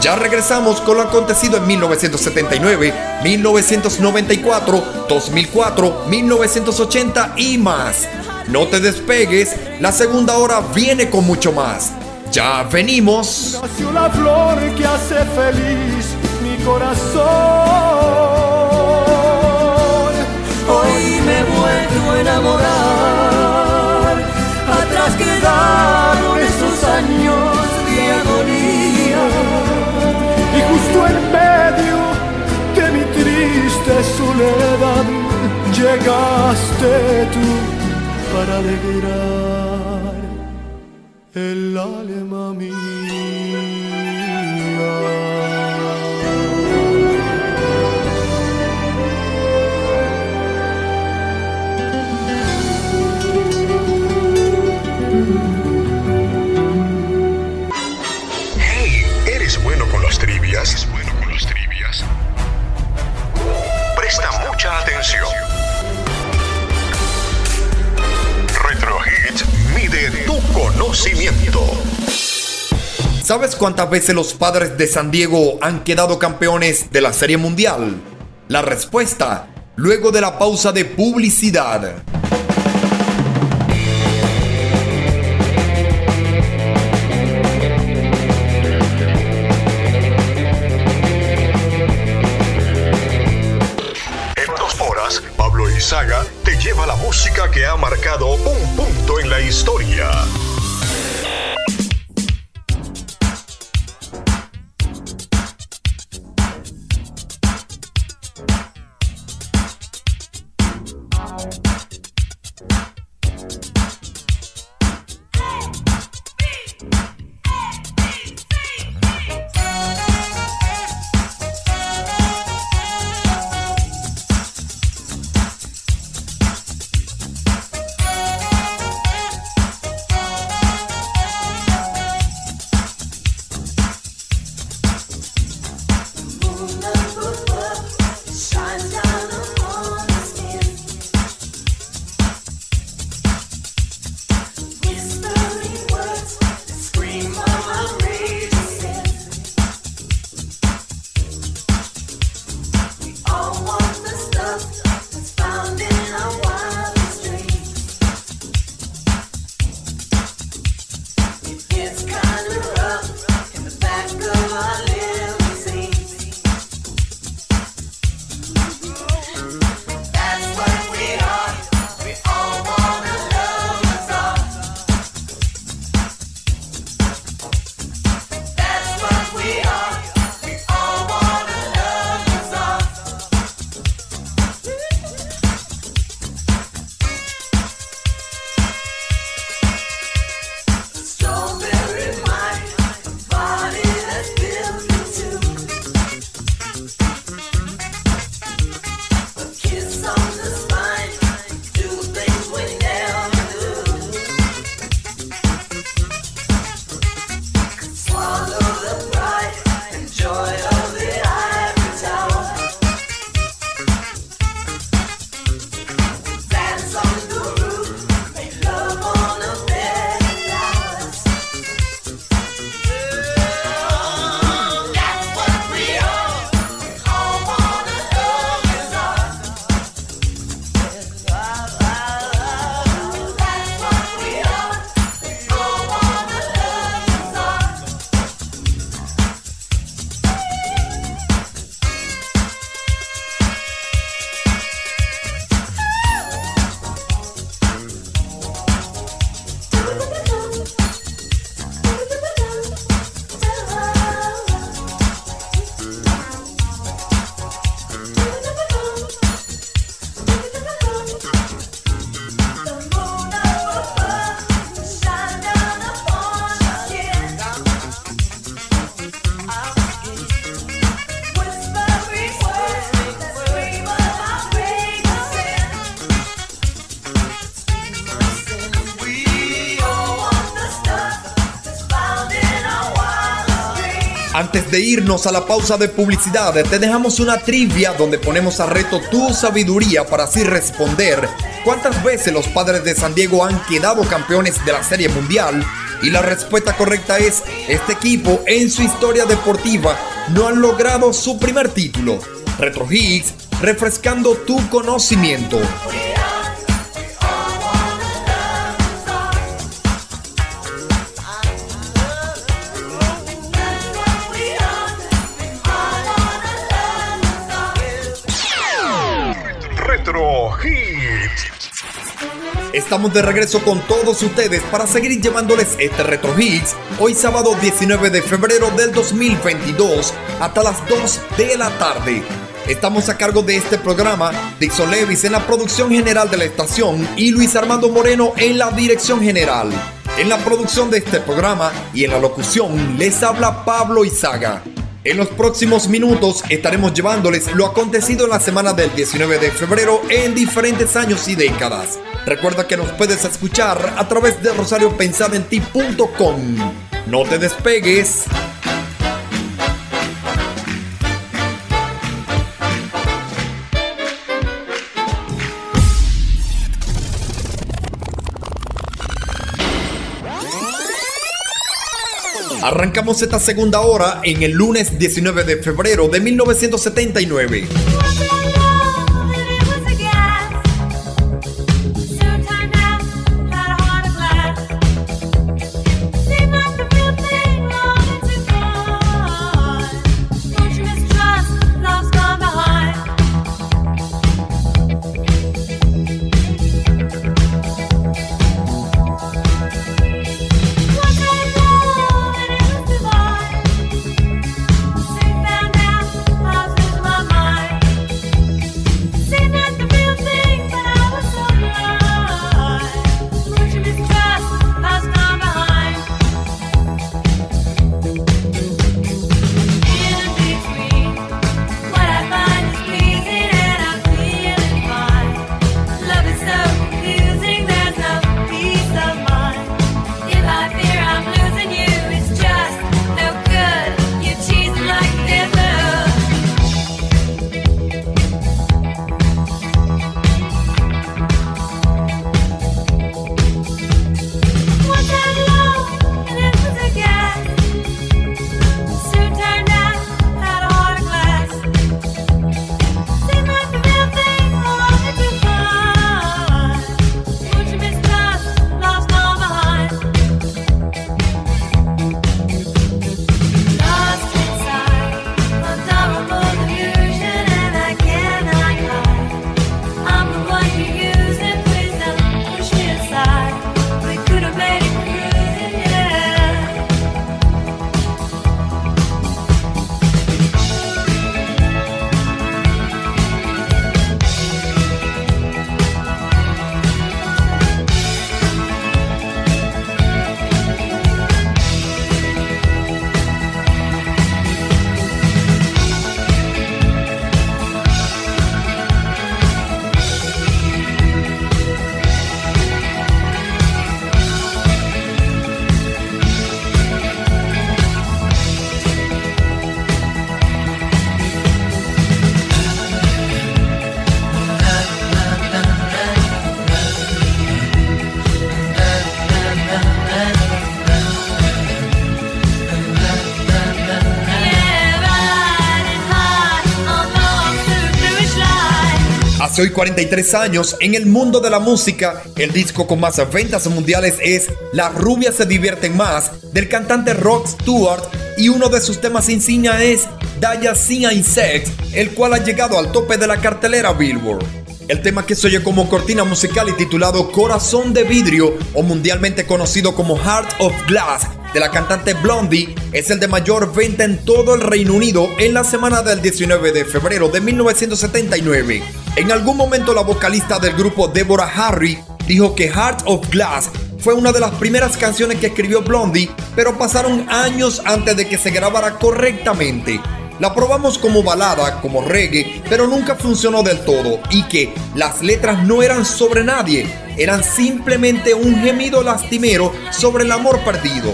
Ya regresamos con lo acontecido en 1979, 1994, 2004, 1980 y más. No te despegues, la segunda hora viene con mucho más. Ya venimos. Nació la flor que hace feliz mi corazón. Hoy me he vuelto a enamorar, atrás quedaron esos años de agonía. Y justo en medio de mi triste soledad llegaste tú para alegrar el alma Hey, ¿eres bueno con las trivias? ¿Eres bueno con las trivias? Presta mucha atención. Conocimiento. ¿Sabes cuántas veces los padres de San Diego han quedado campeones de la Serie Mundial? La respuesta, luego de la pausa de publicidad. En dos horas, Pablo Izaga te lleva la música que ha marcado un punto en la historia. De irnos a la pausa de publicidad, te dejamos una trivia donde ponemos a reto tu sabiduría para así responder cuántas veces los padres de San Diego han quedado campeones de la Serie Mundial. Y la respuesta correcta es, este equipo en su historia deportiva no han logrado su primer título. Retro Hits, refrescando tu conocimiento. Estamos de regreso con todos ustedes para seguir llevándoles este Retro Hits hoy sábado 19 de febrero del 2022 hasta las 2 de la tarde. Estamos a cargo de este programa, Dixon Levis en la producción general de la estación y Luis Armando Moreno en la dirección general. En la producción de este programa y en la locución les habla Pablo Izaga. En los próximos minutos estaremos llevándoles lo acontecido en la semana del 19 de febrero en diferentes años y décadas. Recuerda que nos puedes escuchar a través de rosariopensadenti.com. No te despegues. Arrancamos esta segunda hora en el lunes 19 de febrero de 1979. Hace hoy 43 años, en el mundo de la música, el disco con más ventas mundiales es Las rubias se divierten más, del cantante Rod Stewart, y uno de sus temas insignia es Daya Sin Insect, el cual ha llegado al tope de la cartelera Billboard. El tema que se oye como cortina musical y titulado Corazón de Vidrio, o mundialmente conocido como Heart of Glass, de la cantante Blondie, es el de mayor venta en todo el Reino Unido en la semana del 19 de febrero de 1979. En algún momento la vocalista del grupo Deborah Harry dijo que Heart of Glass fue una de las primeras canciones que escribió Blondie, pero pasaron años antes de que se grabara correctamente. La probamos como balada, como reggae, pero nunca funcionó del todo y que las letras no eran sobre nadie, eran simplemente un gemido lastimero sobre el amor perdido.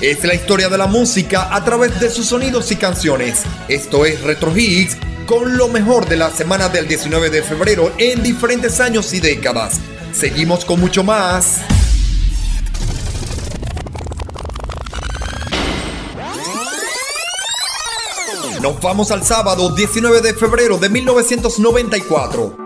Es la historia de la música a través de sus sonidos y canciones. Esto es Retro Hits con lo mejor de la semana del 19 de febrero en diferentes años y décadas. Seguimos con mucho más. Nos vamos al sábado 19 de febrero de 1994.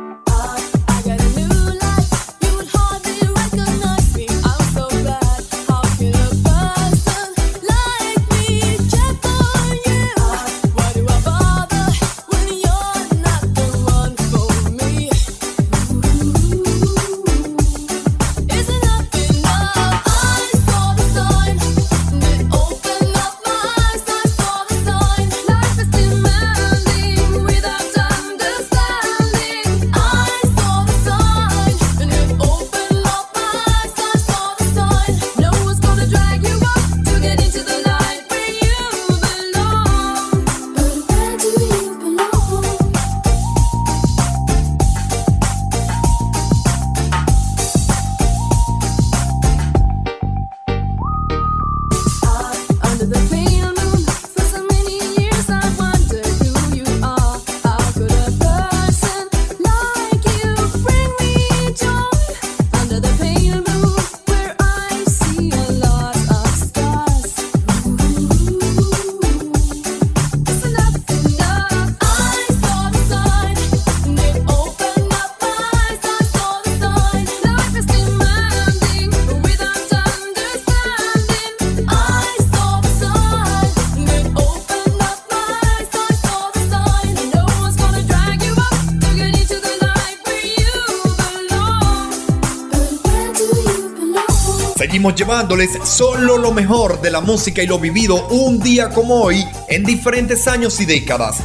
Llevándoles solo lo mejor de la música y lo vivido un día como hoy en diferentes años y décadas.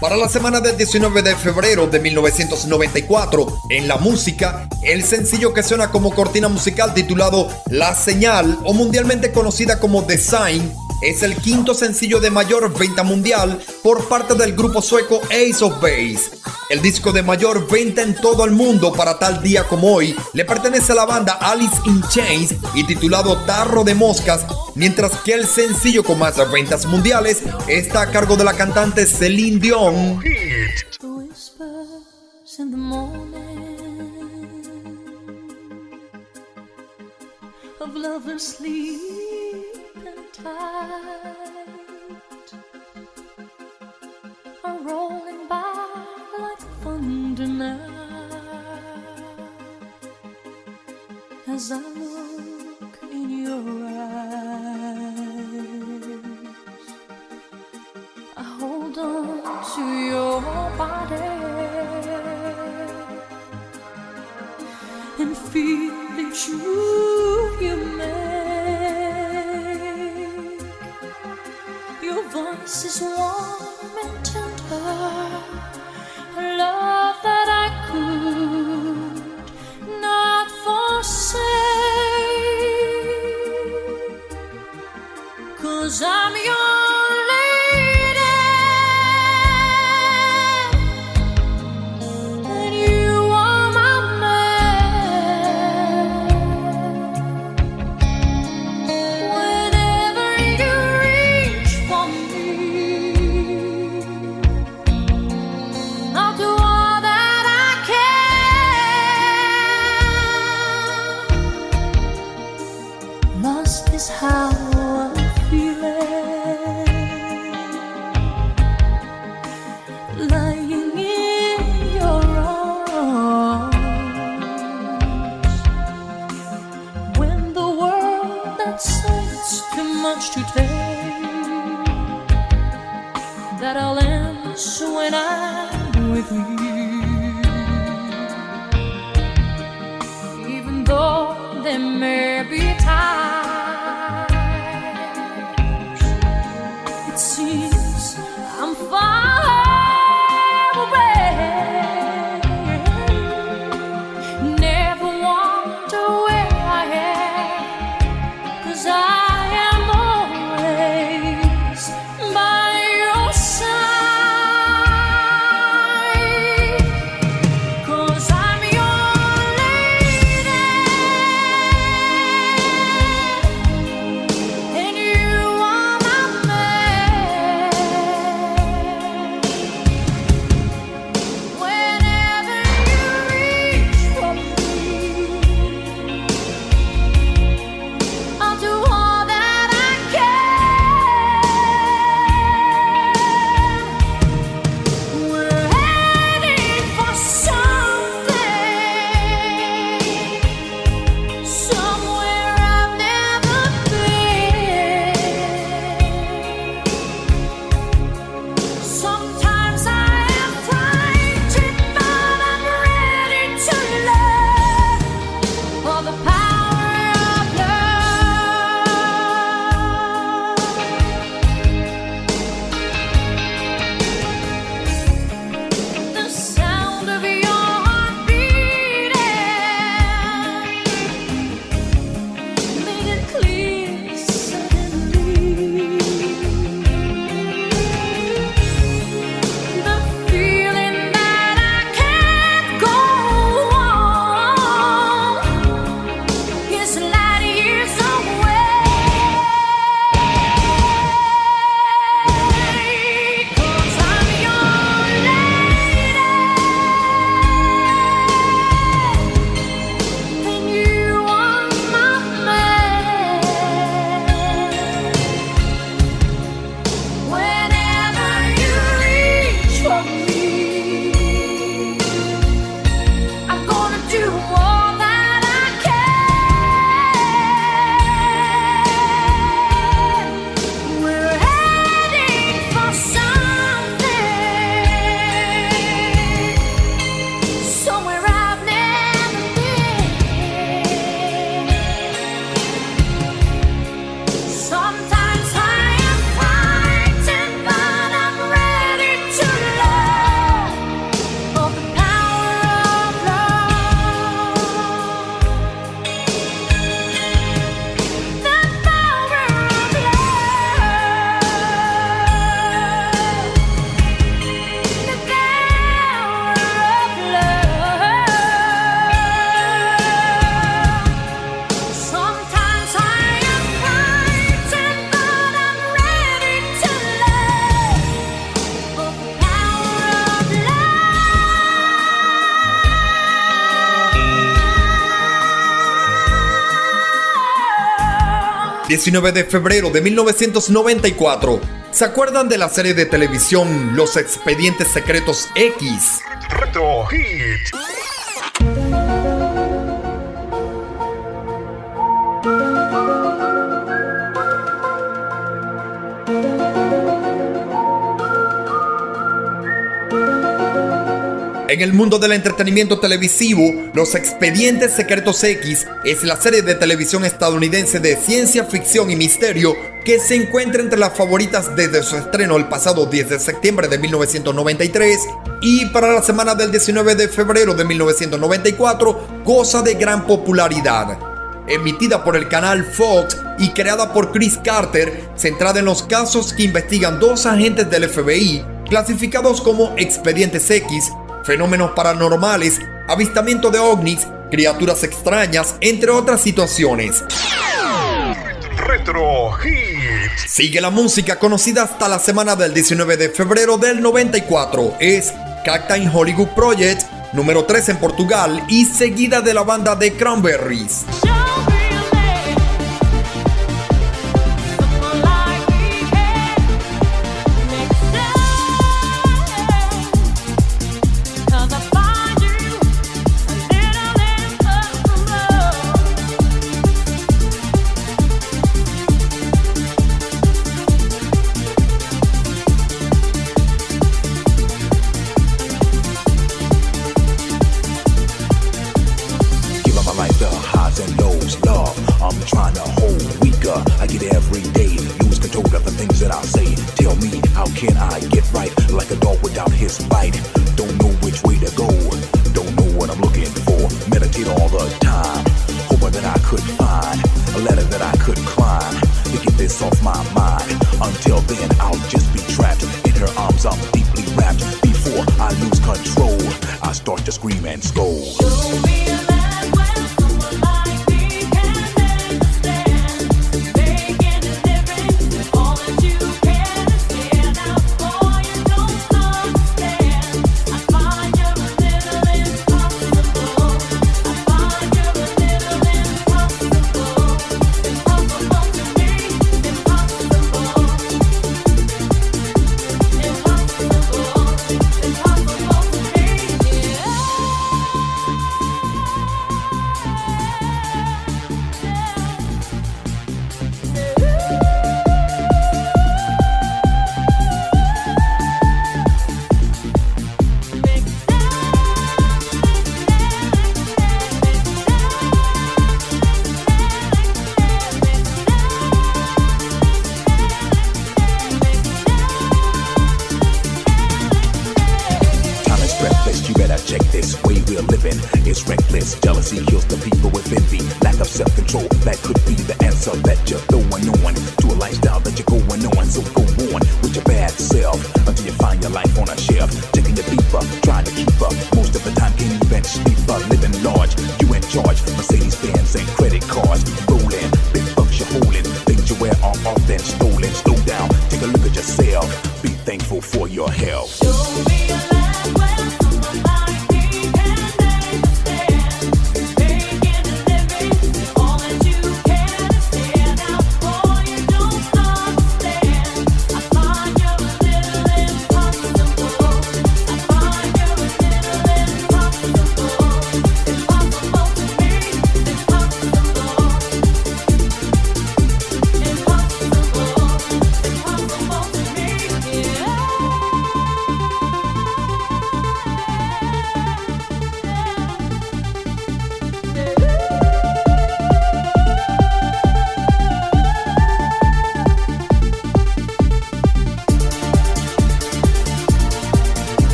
Para la semana del 19 de febrero de 1994, en la música, el sencillo que suena como cortina musical titulado La Señal o mundialmente conocida como Design es el quinto sencillo de mayor venta mundial por parte del grupo sueco Ace of Base. El disco de mayor venta en todo el mundo para tal día como hoy le pertenece a la banda Alice in Chains y titulado Tarro de Moscas, mientras que el sencillo con más ventas mundiales está a cargo de la cantante Celine Dion. 19 de febrero de 1994. ¿Se acuerdan de la serie de televisión Los Expedientes Secretos X? Retro Hits. En el mundo del entretenimiento televisivo, Los Expedientes Secretos X es la serie de televisión estadounidense de ciencia ficción y misterio que se encuentra entre las favoritas desde su estreno el pasado 10 de septiembre de 1993 y para la semana del 19 de febrero de 1994 goza de gran popularidad. Emitida por el canal Fox y creada por Chris Carter, centrada en los casos que investigan dos agentes del FBI clasificados como Expedientes X, fenómenos paranormales, avistamiento de ovnis, criaturas extrañas, entre otras situaciones. Retro Hits. Sigue la música conocida hasta la semana del 19 de febrero del 94. Es Cacta Hollywood Project, número 3 en Portugal y seguida de la banda de Cranberries.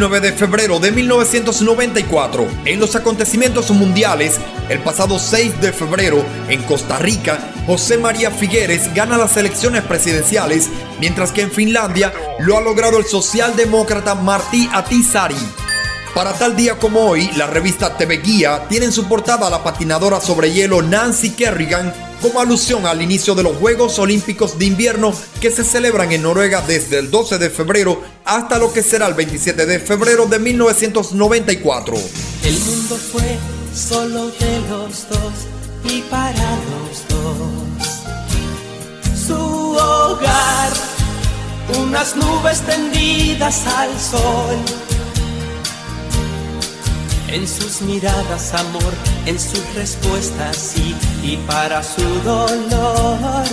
19 de febrero de 1994, en los acontecimientos mundiales, el pasado 6 de febrero, en Costa Rica, José María Figueres gana las elecciones presidenciales, mientras que en Finlandia lo ha logrado el socialdemócrata Martí Atizari. Para tal día como hoy, la revista TV Guía tiene en su portada a la patinadora sobre hielo Nancy Kerrigan como alusión al inicio de los Juegos Olímpicos de Invierno que se celebran en Noruega desde el 12 de febrero hasta lo que será el 27 de febrero de 1994. El mundo fue solo de los dos y para los dos. Su hogar, unas nubes tendidas al sol. En sus miradas amor, en sus respuestas sí, y para su dolor,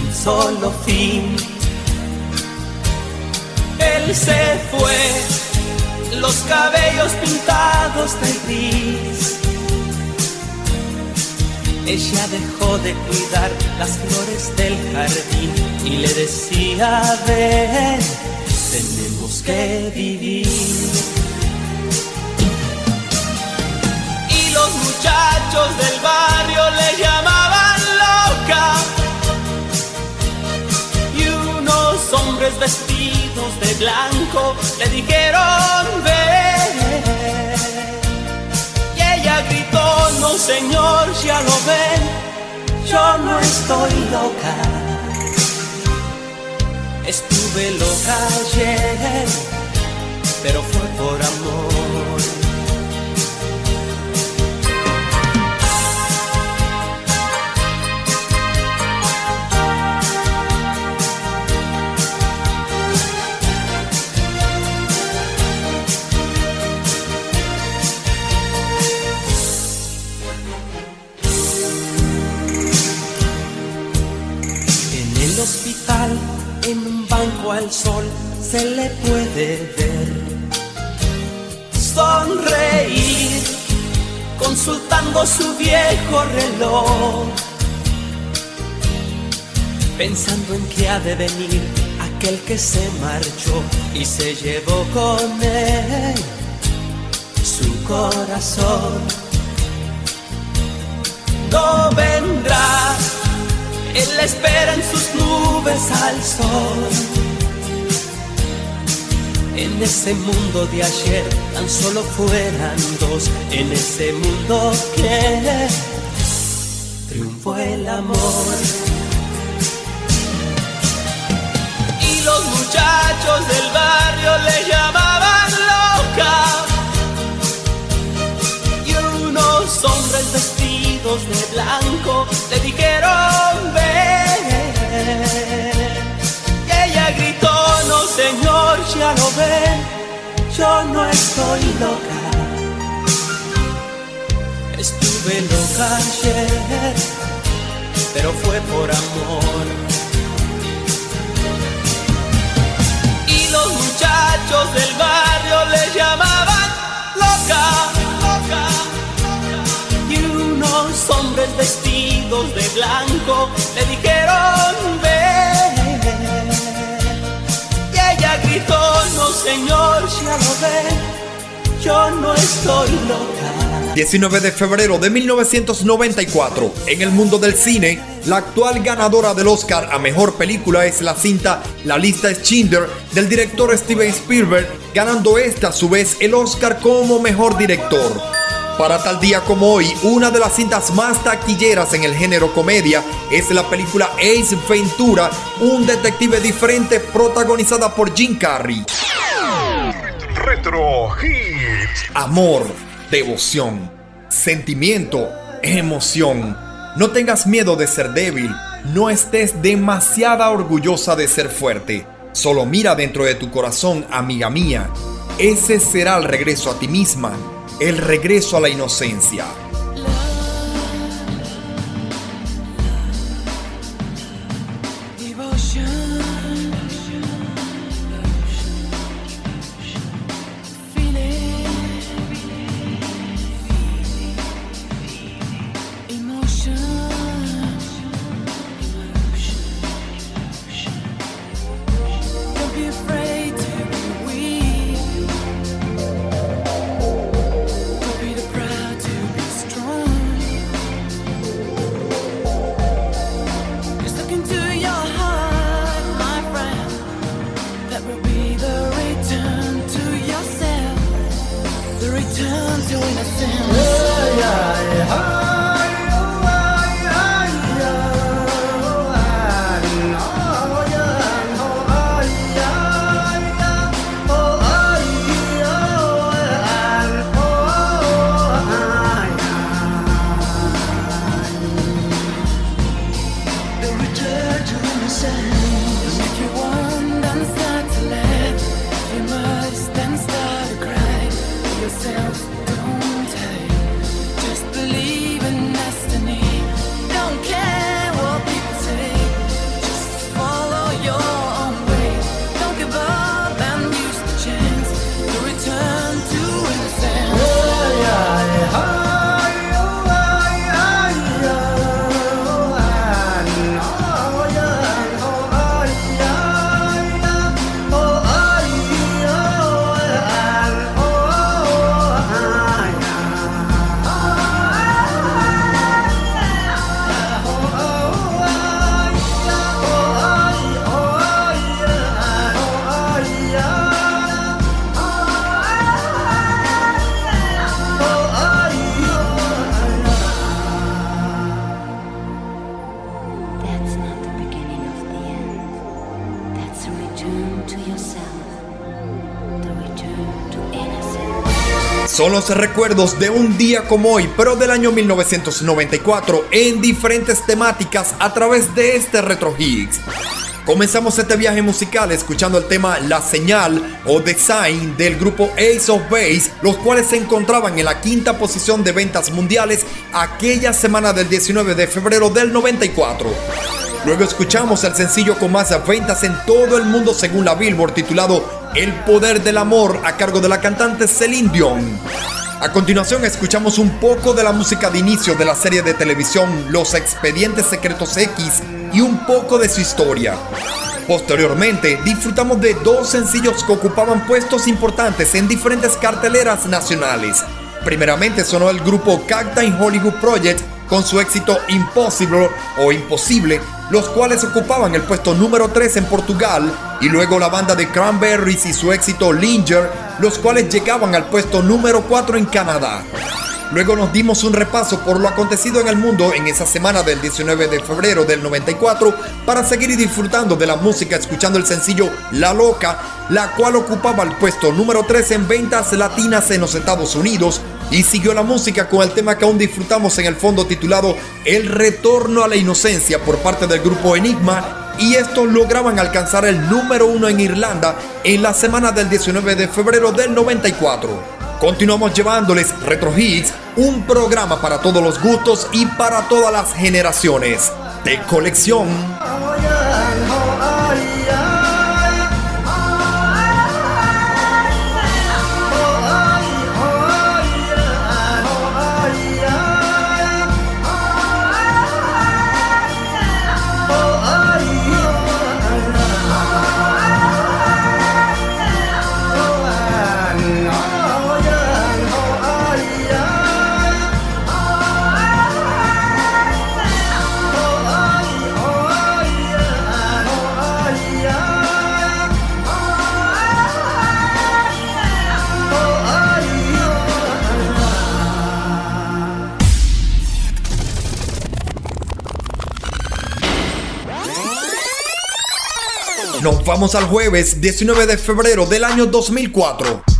un solo fin. Él se fue, los cabellos pintados de gris, ella dejó de cuidar las flores del jardín y le decía, ven, tenemos que vivir. Y los muchachos del barrio le llamaban loca. Hombres vestidos de blanco le dijeron, ven. Y ella gritó, no señor, ya lo ven, yo no estoy loca. Estuve loca ayer, pero fue por amor. Al sol, se le puede ver sonreír, consultando su viejo reloj, pensando en que ha de venir aquel que se marchó y se llevó con él su corazón. No vendrá él la espera en sus nubes al sol. En ese mundo de ayer tan solo fueran dos. En ese mundo que triunfó el amor. Y los muchachos del barrio le llamaban unos hombres vestidos de blanco le dijeron ven. Y ella gritó, no señor, ya lo ven, yo no estoy loca. Estuve loca ayer, pero fue por amor. Y los muchachos del barrio le llamaban loca. Hombres vestidos de blanco le dijeron. Y ella gritó, no señor, ya lo yo no estoy loca. 19 de febrero de 1994, en el mundo del cine, la actual ganadora del Oscar a Mejor Película es la cinta La lista Schindler del director Steven Spielberg, ganando esta a su vez el Oscar como Mejor Director. Para tal día como hoy, una de las cintas más taquilleras en el género comedia es la película Ace Ventura, un detective diferente protagonizada por Jim Carrey. Retro Hits. Amor, devoción, sentimiento, emoción. No tengas miedo de ser débil, no estés demasiada orgullosa de ser fuerte. Solo mira dentro de tu corazón, amiga mía. Ese será el regreso a ti misma, el regreso a la inocencia. Recuerdos de un día como hoy, pero del año 1994, en diferentes temáticas a través de este Retro. Comenzamos este viaje musical escuchando el tema La Señal o Design del grupo Ace of Base, los cuales se encontraban en la quinta posición de ventas mundiales aquella semana del 19 de febrero del 94. Luego escuchamos el sencillo con más ventas en todo el mundo según la Billboard titulado El Poder del Amor a cargo de la cantante Celine Dion. A continuación escuchamos un poco de la música de inicio de la serie de televisión Los Expedientes Secretos X y un poco de su historia. Posteriormente disfrutamos de dos sencillos que ocupaban puestos importantes en diferentes carteleras nacionales. Primeramente sonó el grupo Cacta Hollywood Project con su éxito Impossible o Imposible, los cuales ocupaban el puesto número 3 en Portugal, y luego la banda de Cranberries y su éxito Linger, los cuales llegaban al puesto número 4 en Canadá. Luego nos dimos un repaso por lo acontecido en el mundo en esa semana del 19 de febrero del 94 para seguir disfrutando de la música escuchando el sencillo La Loca, la cual ocupaba el puesto número 3 en ventas latinas en los Estados Unidos y siguió la música con el tema que aún disfrutamos en el fondo titulado El Retorno a la Inocencia por parte del grupo Enigma y estos lograban alcanzar el número 1 en Irlanda en la semana del 19 de febrero del 94. Continuamos llevándoles Retro Hits, un programa para todos los gustos y para todas las generaciones. De colección. Nos vamos al jueves 19 de febrero del año 2004.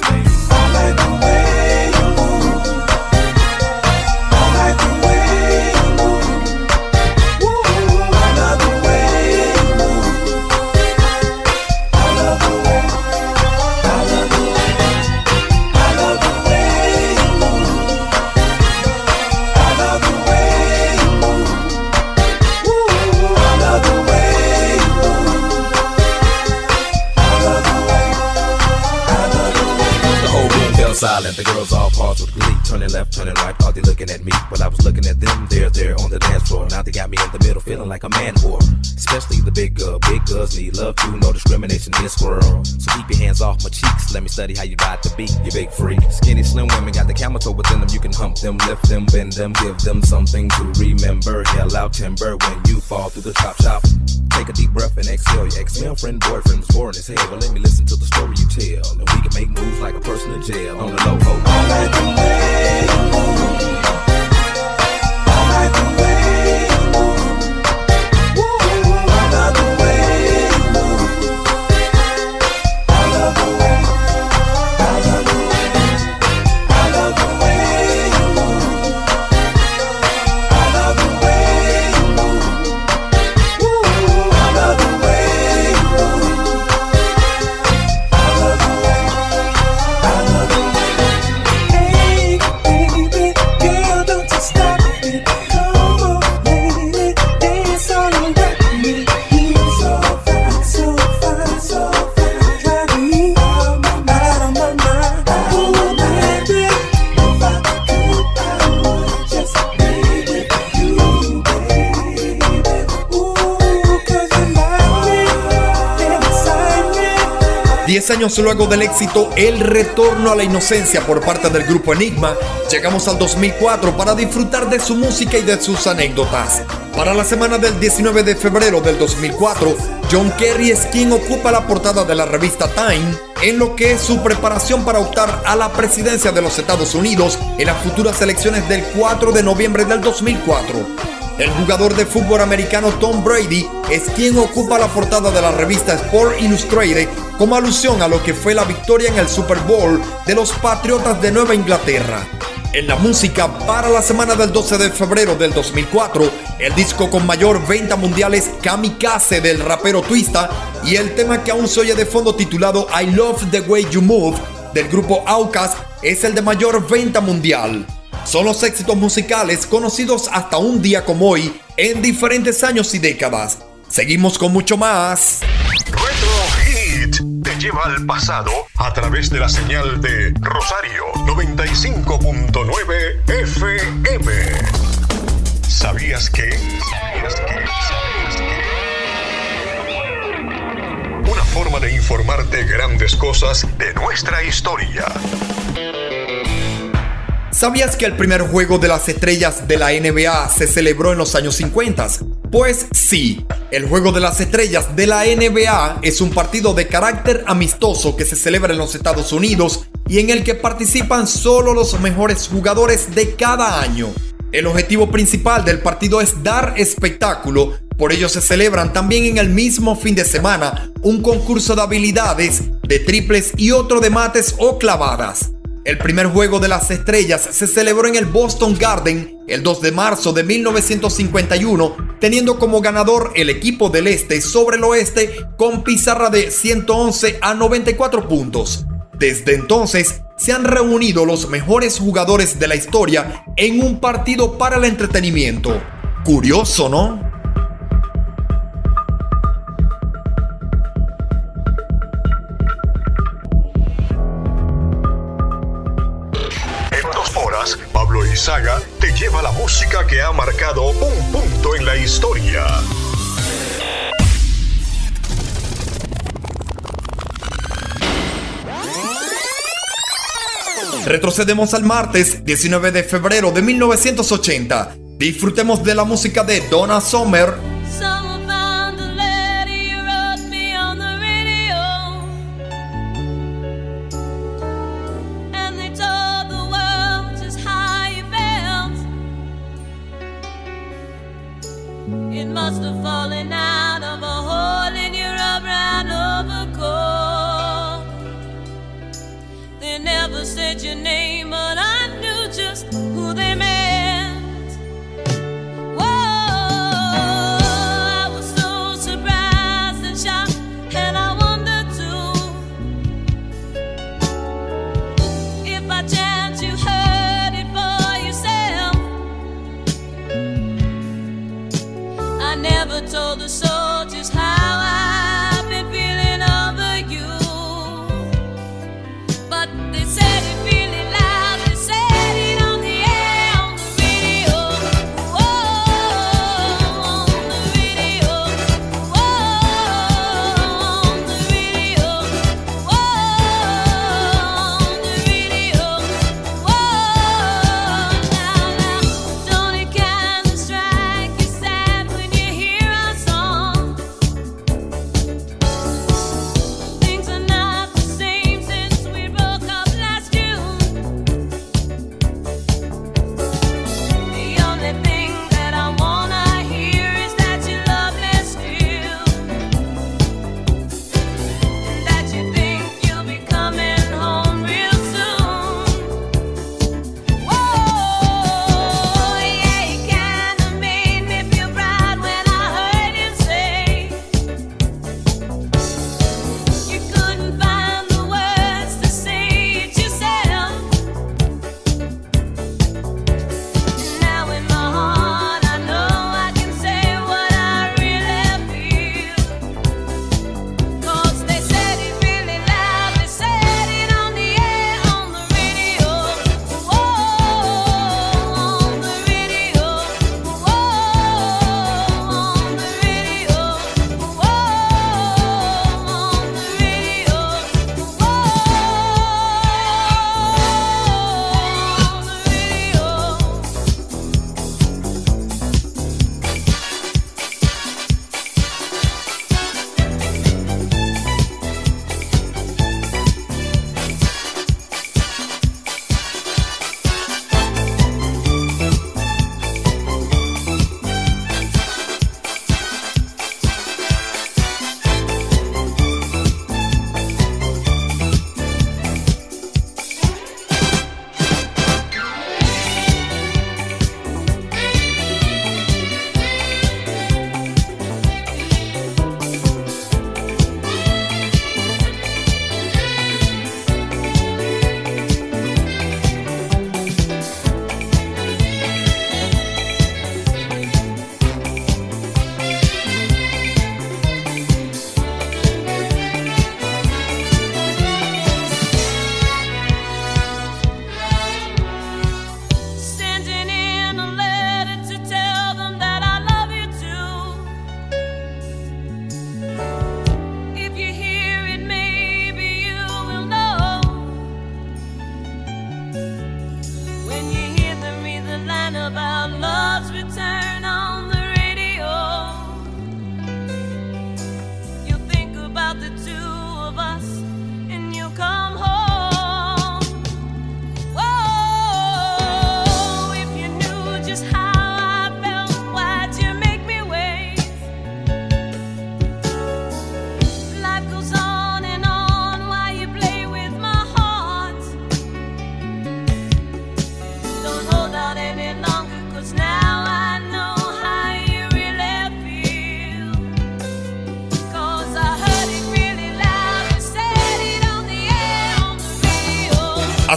bass? I like the way you silent. The girls all paused with. Turning left, turning right. Thought they looking at me. But I was looking at them. They're there on the dance floor. Now they got me in the middle, feeling like a man whore. Especially the big girl. Big girls need love too. No discrimination in squirrel. So keep your hands off my cheeks. Let me study how you ride the beat. You big freak. Skinny, slim women got the camel toe within them. You can hump them, lift them, bend them, give them something to remember. Hell out timber when you fall through the chop shop. Take a deep breath and exhale. Your ex-male friend, boyfriend was boring as hell. But let me listen to the story you tell. And we can make moves like a person in jail. On the low, like the you años luego del éxito El Retorno a la Inocencia por parte del grupo Enigma, llegamos al 2004 para disfrutar de su música y de sus anécdotas. Para la semana del 19 de febrero del 2004, John Kerry es quien ocupa la portada de la revista Time en lo que es su preparación para optar a la presidencia de los Estados Unidos en las futuras elecciones del 4 de noviembre del 2004. El jugador de fútbol americano Tom Brady es quien ocupa la portada de la revista Sport Illustrated como alusión a lo que fue la victoria en el Super Bowl de los Patriotas de Nueva Inglaterra. En la música, para la semana del 12 de febrero del 2004, el disco con mayor venta mundial es Kamikaze del rapero Twista y el tema que aún se oye de fondo titulado I Love the Way You Move del grupo Outkast es el de mayor venta mundial. Son los éxitos musicales conocidos hasta un día como hoy en diferentes años y décadas. Seguimos con mucho más. Lleva al pasado a través de la señal de Rosario 95.9 FM. ¿Sabías que? ¿Sabías que? Una forma de informarte grandes cosas de nuestra historia. ¿Sabías que el primer juego de las estrellas de la NBA se celebró en los años 50? Pues sí, el juego de las estrellas de la NBA es un partido de carácter amistoso que se celebra en los Estados Unidos y en el que participan solo los mejores jugadores de cada año. El objetivo principal del partido es dar espectáculo, por ello se celebran también en el mismo fin de semana un concurso de habilidades, de triples y otro de mates o clavadas. El primer juego de las estrellas se celebró en el Boston Garden el 2 de marzo de 1951, teniendo como ganador el equipo del este sobre el oeste con pizarra de 111 a 94 puntos. Desde entonces se han reunido los mejores jugadores de la historia en un partido para el entretenimiento. Curioso, ¿no? Izaga te lleva la música que ha marcado un punto en la historia. Retrocedemos al martes 19 de febrero de 1980. Disfrutemos de la música de Donna Summer. falling out.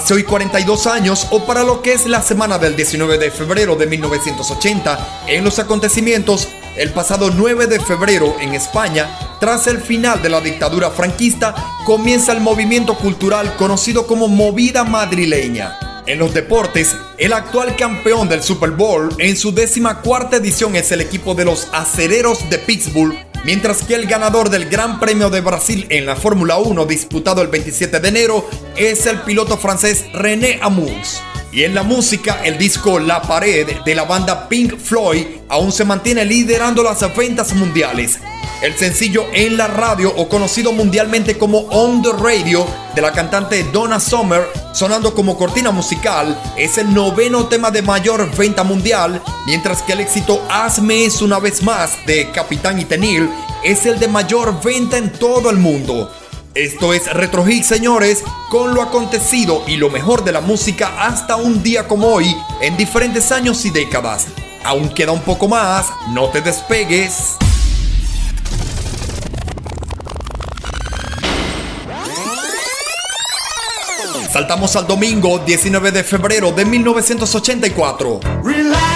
Hace hoy 42 años, o para lo que es la semana del 19 de febrero de 1980, en los acontecimientos, el pasado 9 de febrero en España, tras el final de la dictadura franquista, comienza el movimiento cultural conocido como Movida Madrileña. En los deportes, el actual campeón del Super Bowl en su décima cuarta edición es el equipo de los Acereros de Pittsburgh, mientras que el ganador del Gran Premio de Brasil en la Fórmula 1 disputado el 27 de enero es el piloto francés René Amours. Y en la música, el disco La Pared de la banda Pink Floyd aún se mantiene liderando las ventas mundiales. El sencillo En la Radio o conocido mundialmente como On the Radio de la cantante Donna Summer, sonando como cortina musical, es el noveno tema de mayor venta mundial, mientras que el éxito Hazme es una vez más de Capitán y Tenil es el de mayor venta en todo el mundo. Esto es Retro Hit, señores, con lo acontecido y lo mejor de la música hasta un día como hoy, en diferentes años y décadas. Aún queda un poco más, no te despegues. Saltamos al domingo 19 de febrero de 1984. Relax,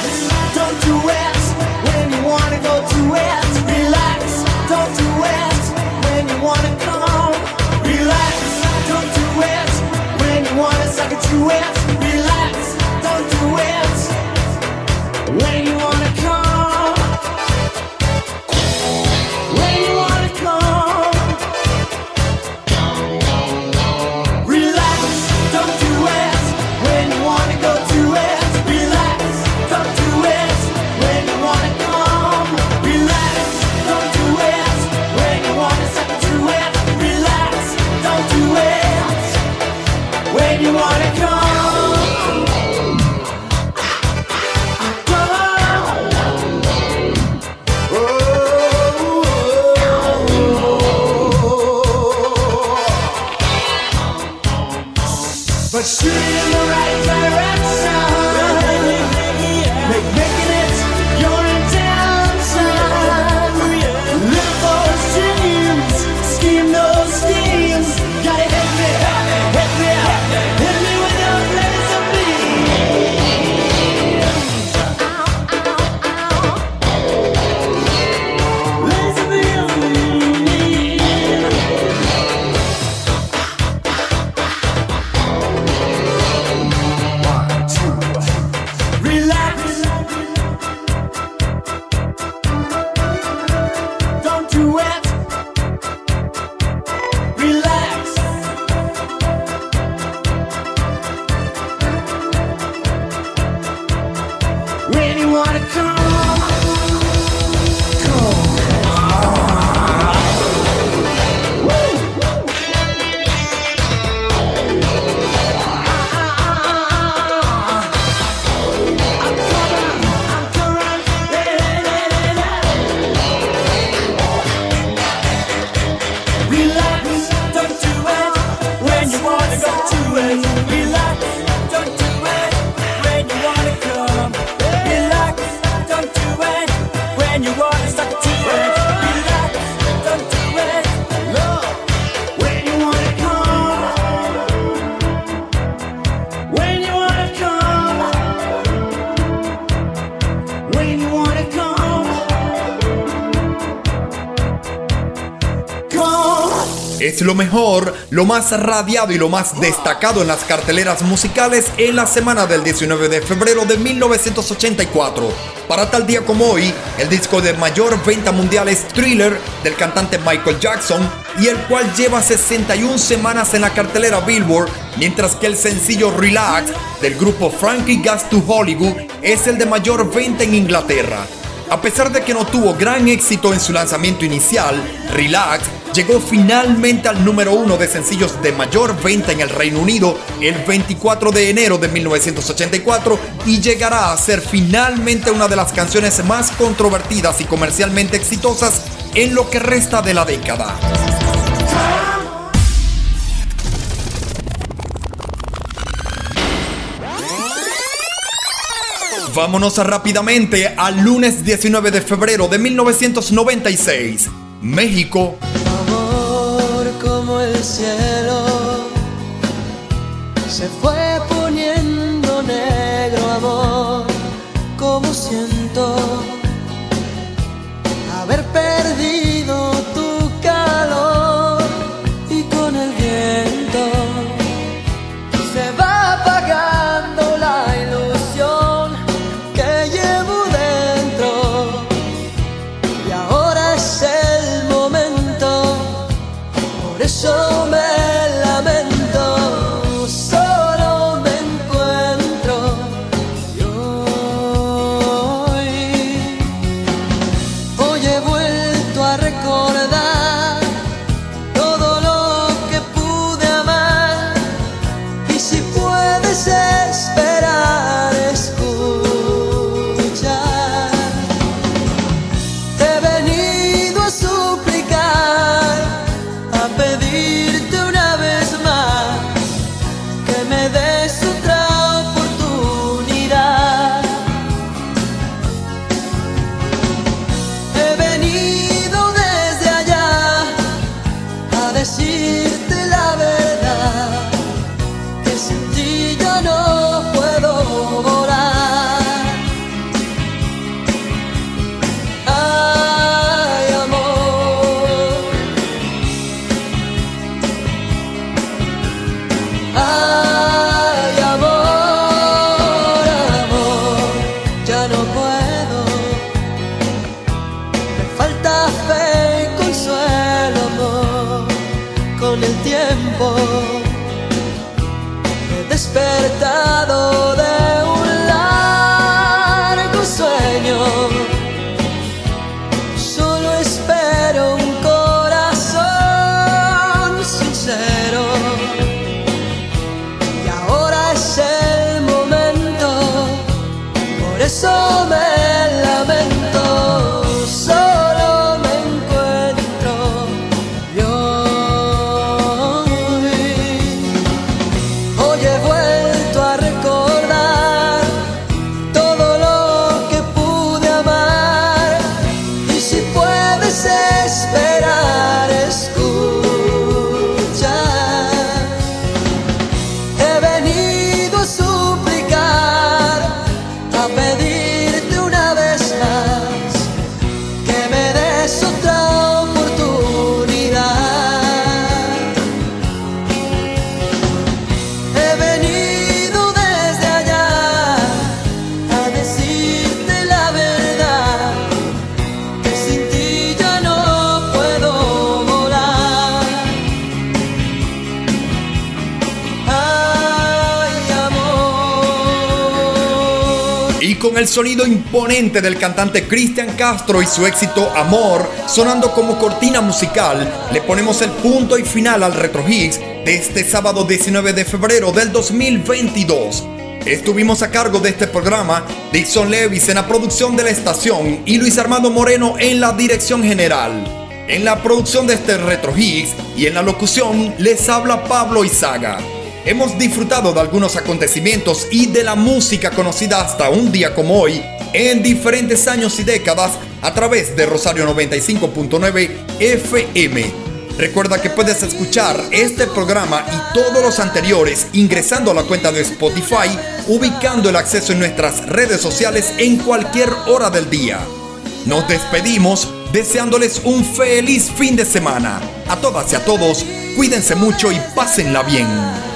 Lo mejor, lo más radiado y lo más destacado en las carteleras musicales en la semana del 19 de febrero de 1984. Para tal día como hoy, el disco de mayor venta mundial es Thriller del cantante Michael Jackson y el cual lleva 61 semanas en la cartelera Billboard, mientras que el sencillo Relax del grupo Frankie Gas to Hollywood es el de mayor venta en Inglaterra. A pesar de que no tuvo gran éxito en su lanzamiento inicial, Relax llegó finalmente al número uno de sencillos de mayor venta en el Reino Unido el 24 de enero de 1984 y llegará a ser finalmente una de las canciones más controvertidas y comercialmente exitosas en lo que resta de la década. Vámonos rápidamente al lunes 19 de febrero de 1996. México, el cielo. Se fue poniendo negro amor, como siento sonido imponente del cantante Cristian Castro y su éxito Amor sonando como cortina musical, le ponemos el punto y final al Retro Hits de este sábado 19 de febrero del 2022. Estuvimos a cargo de este programa Dixon Levis en la producción de la estación y Luis Armando Moreno en la dirección general. En la producción de este Retro Hits y en la locución les habla Pablo Izaga. Hemos disfrutado de algunos acontecimientos y de la música conocida hasta un día como hoy en diferentes años y décadas a través de Rosario 95.9 FM. Recuerda que puedes escuchar este programa y todos los anteriores ingresando a la cuenta de Spotify, ubicando el acceso en nuestras redes sociales en cualquier hora del día. Nos despedimos deseándoles un feliz fin de semana. A todas y a todos, cuídense mucho y pásenla bien.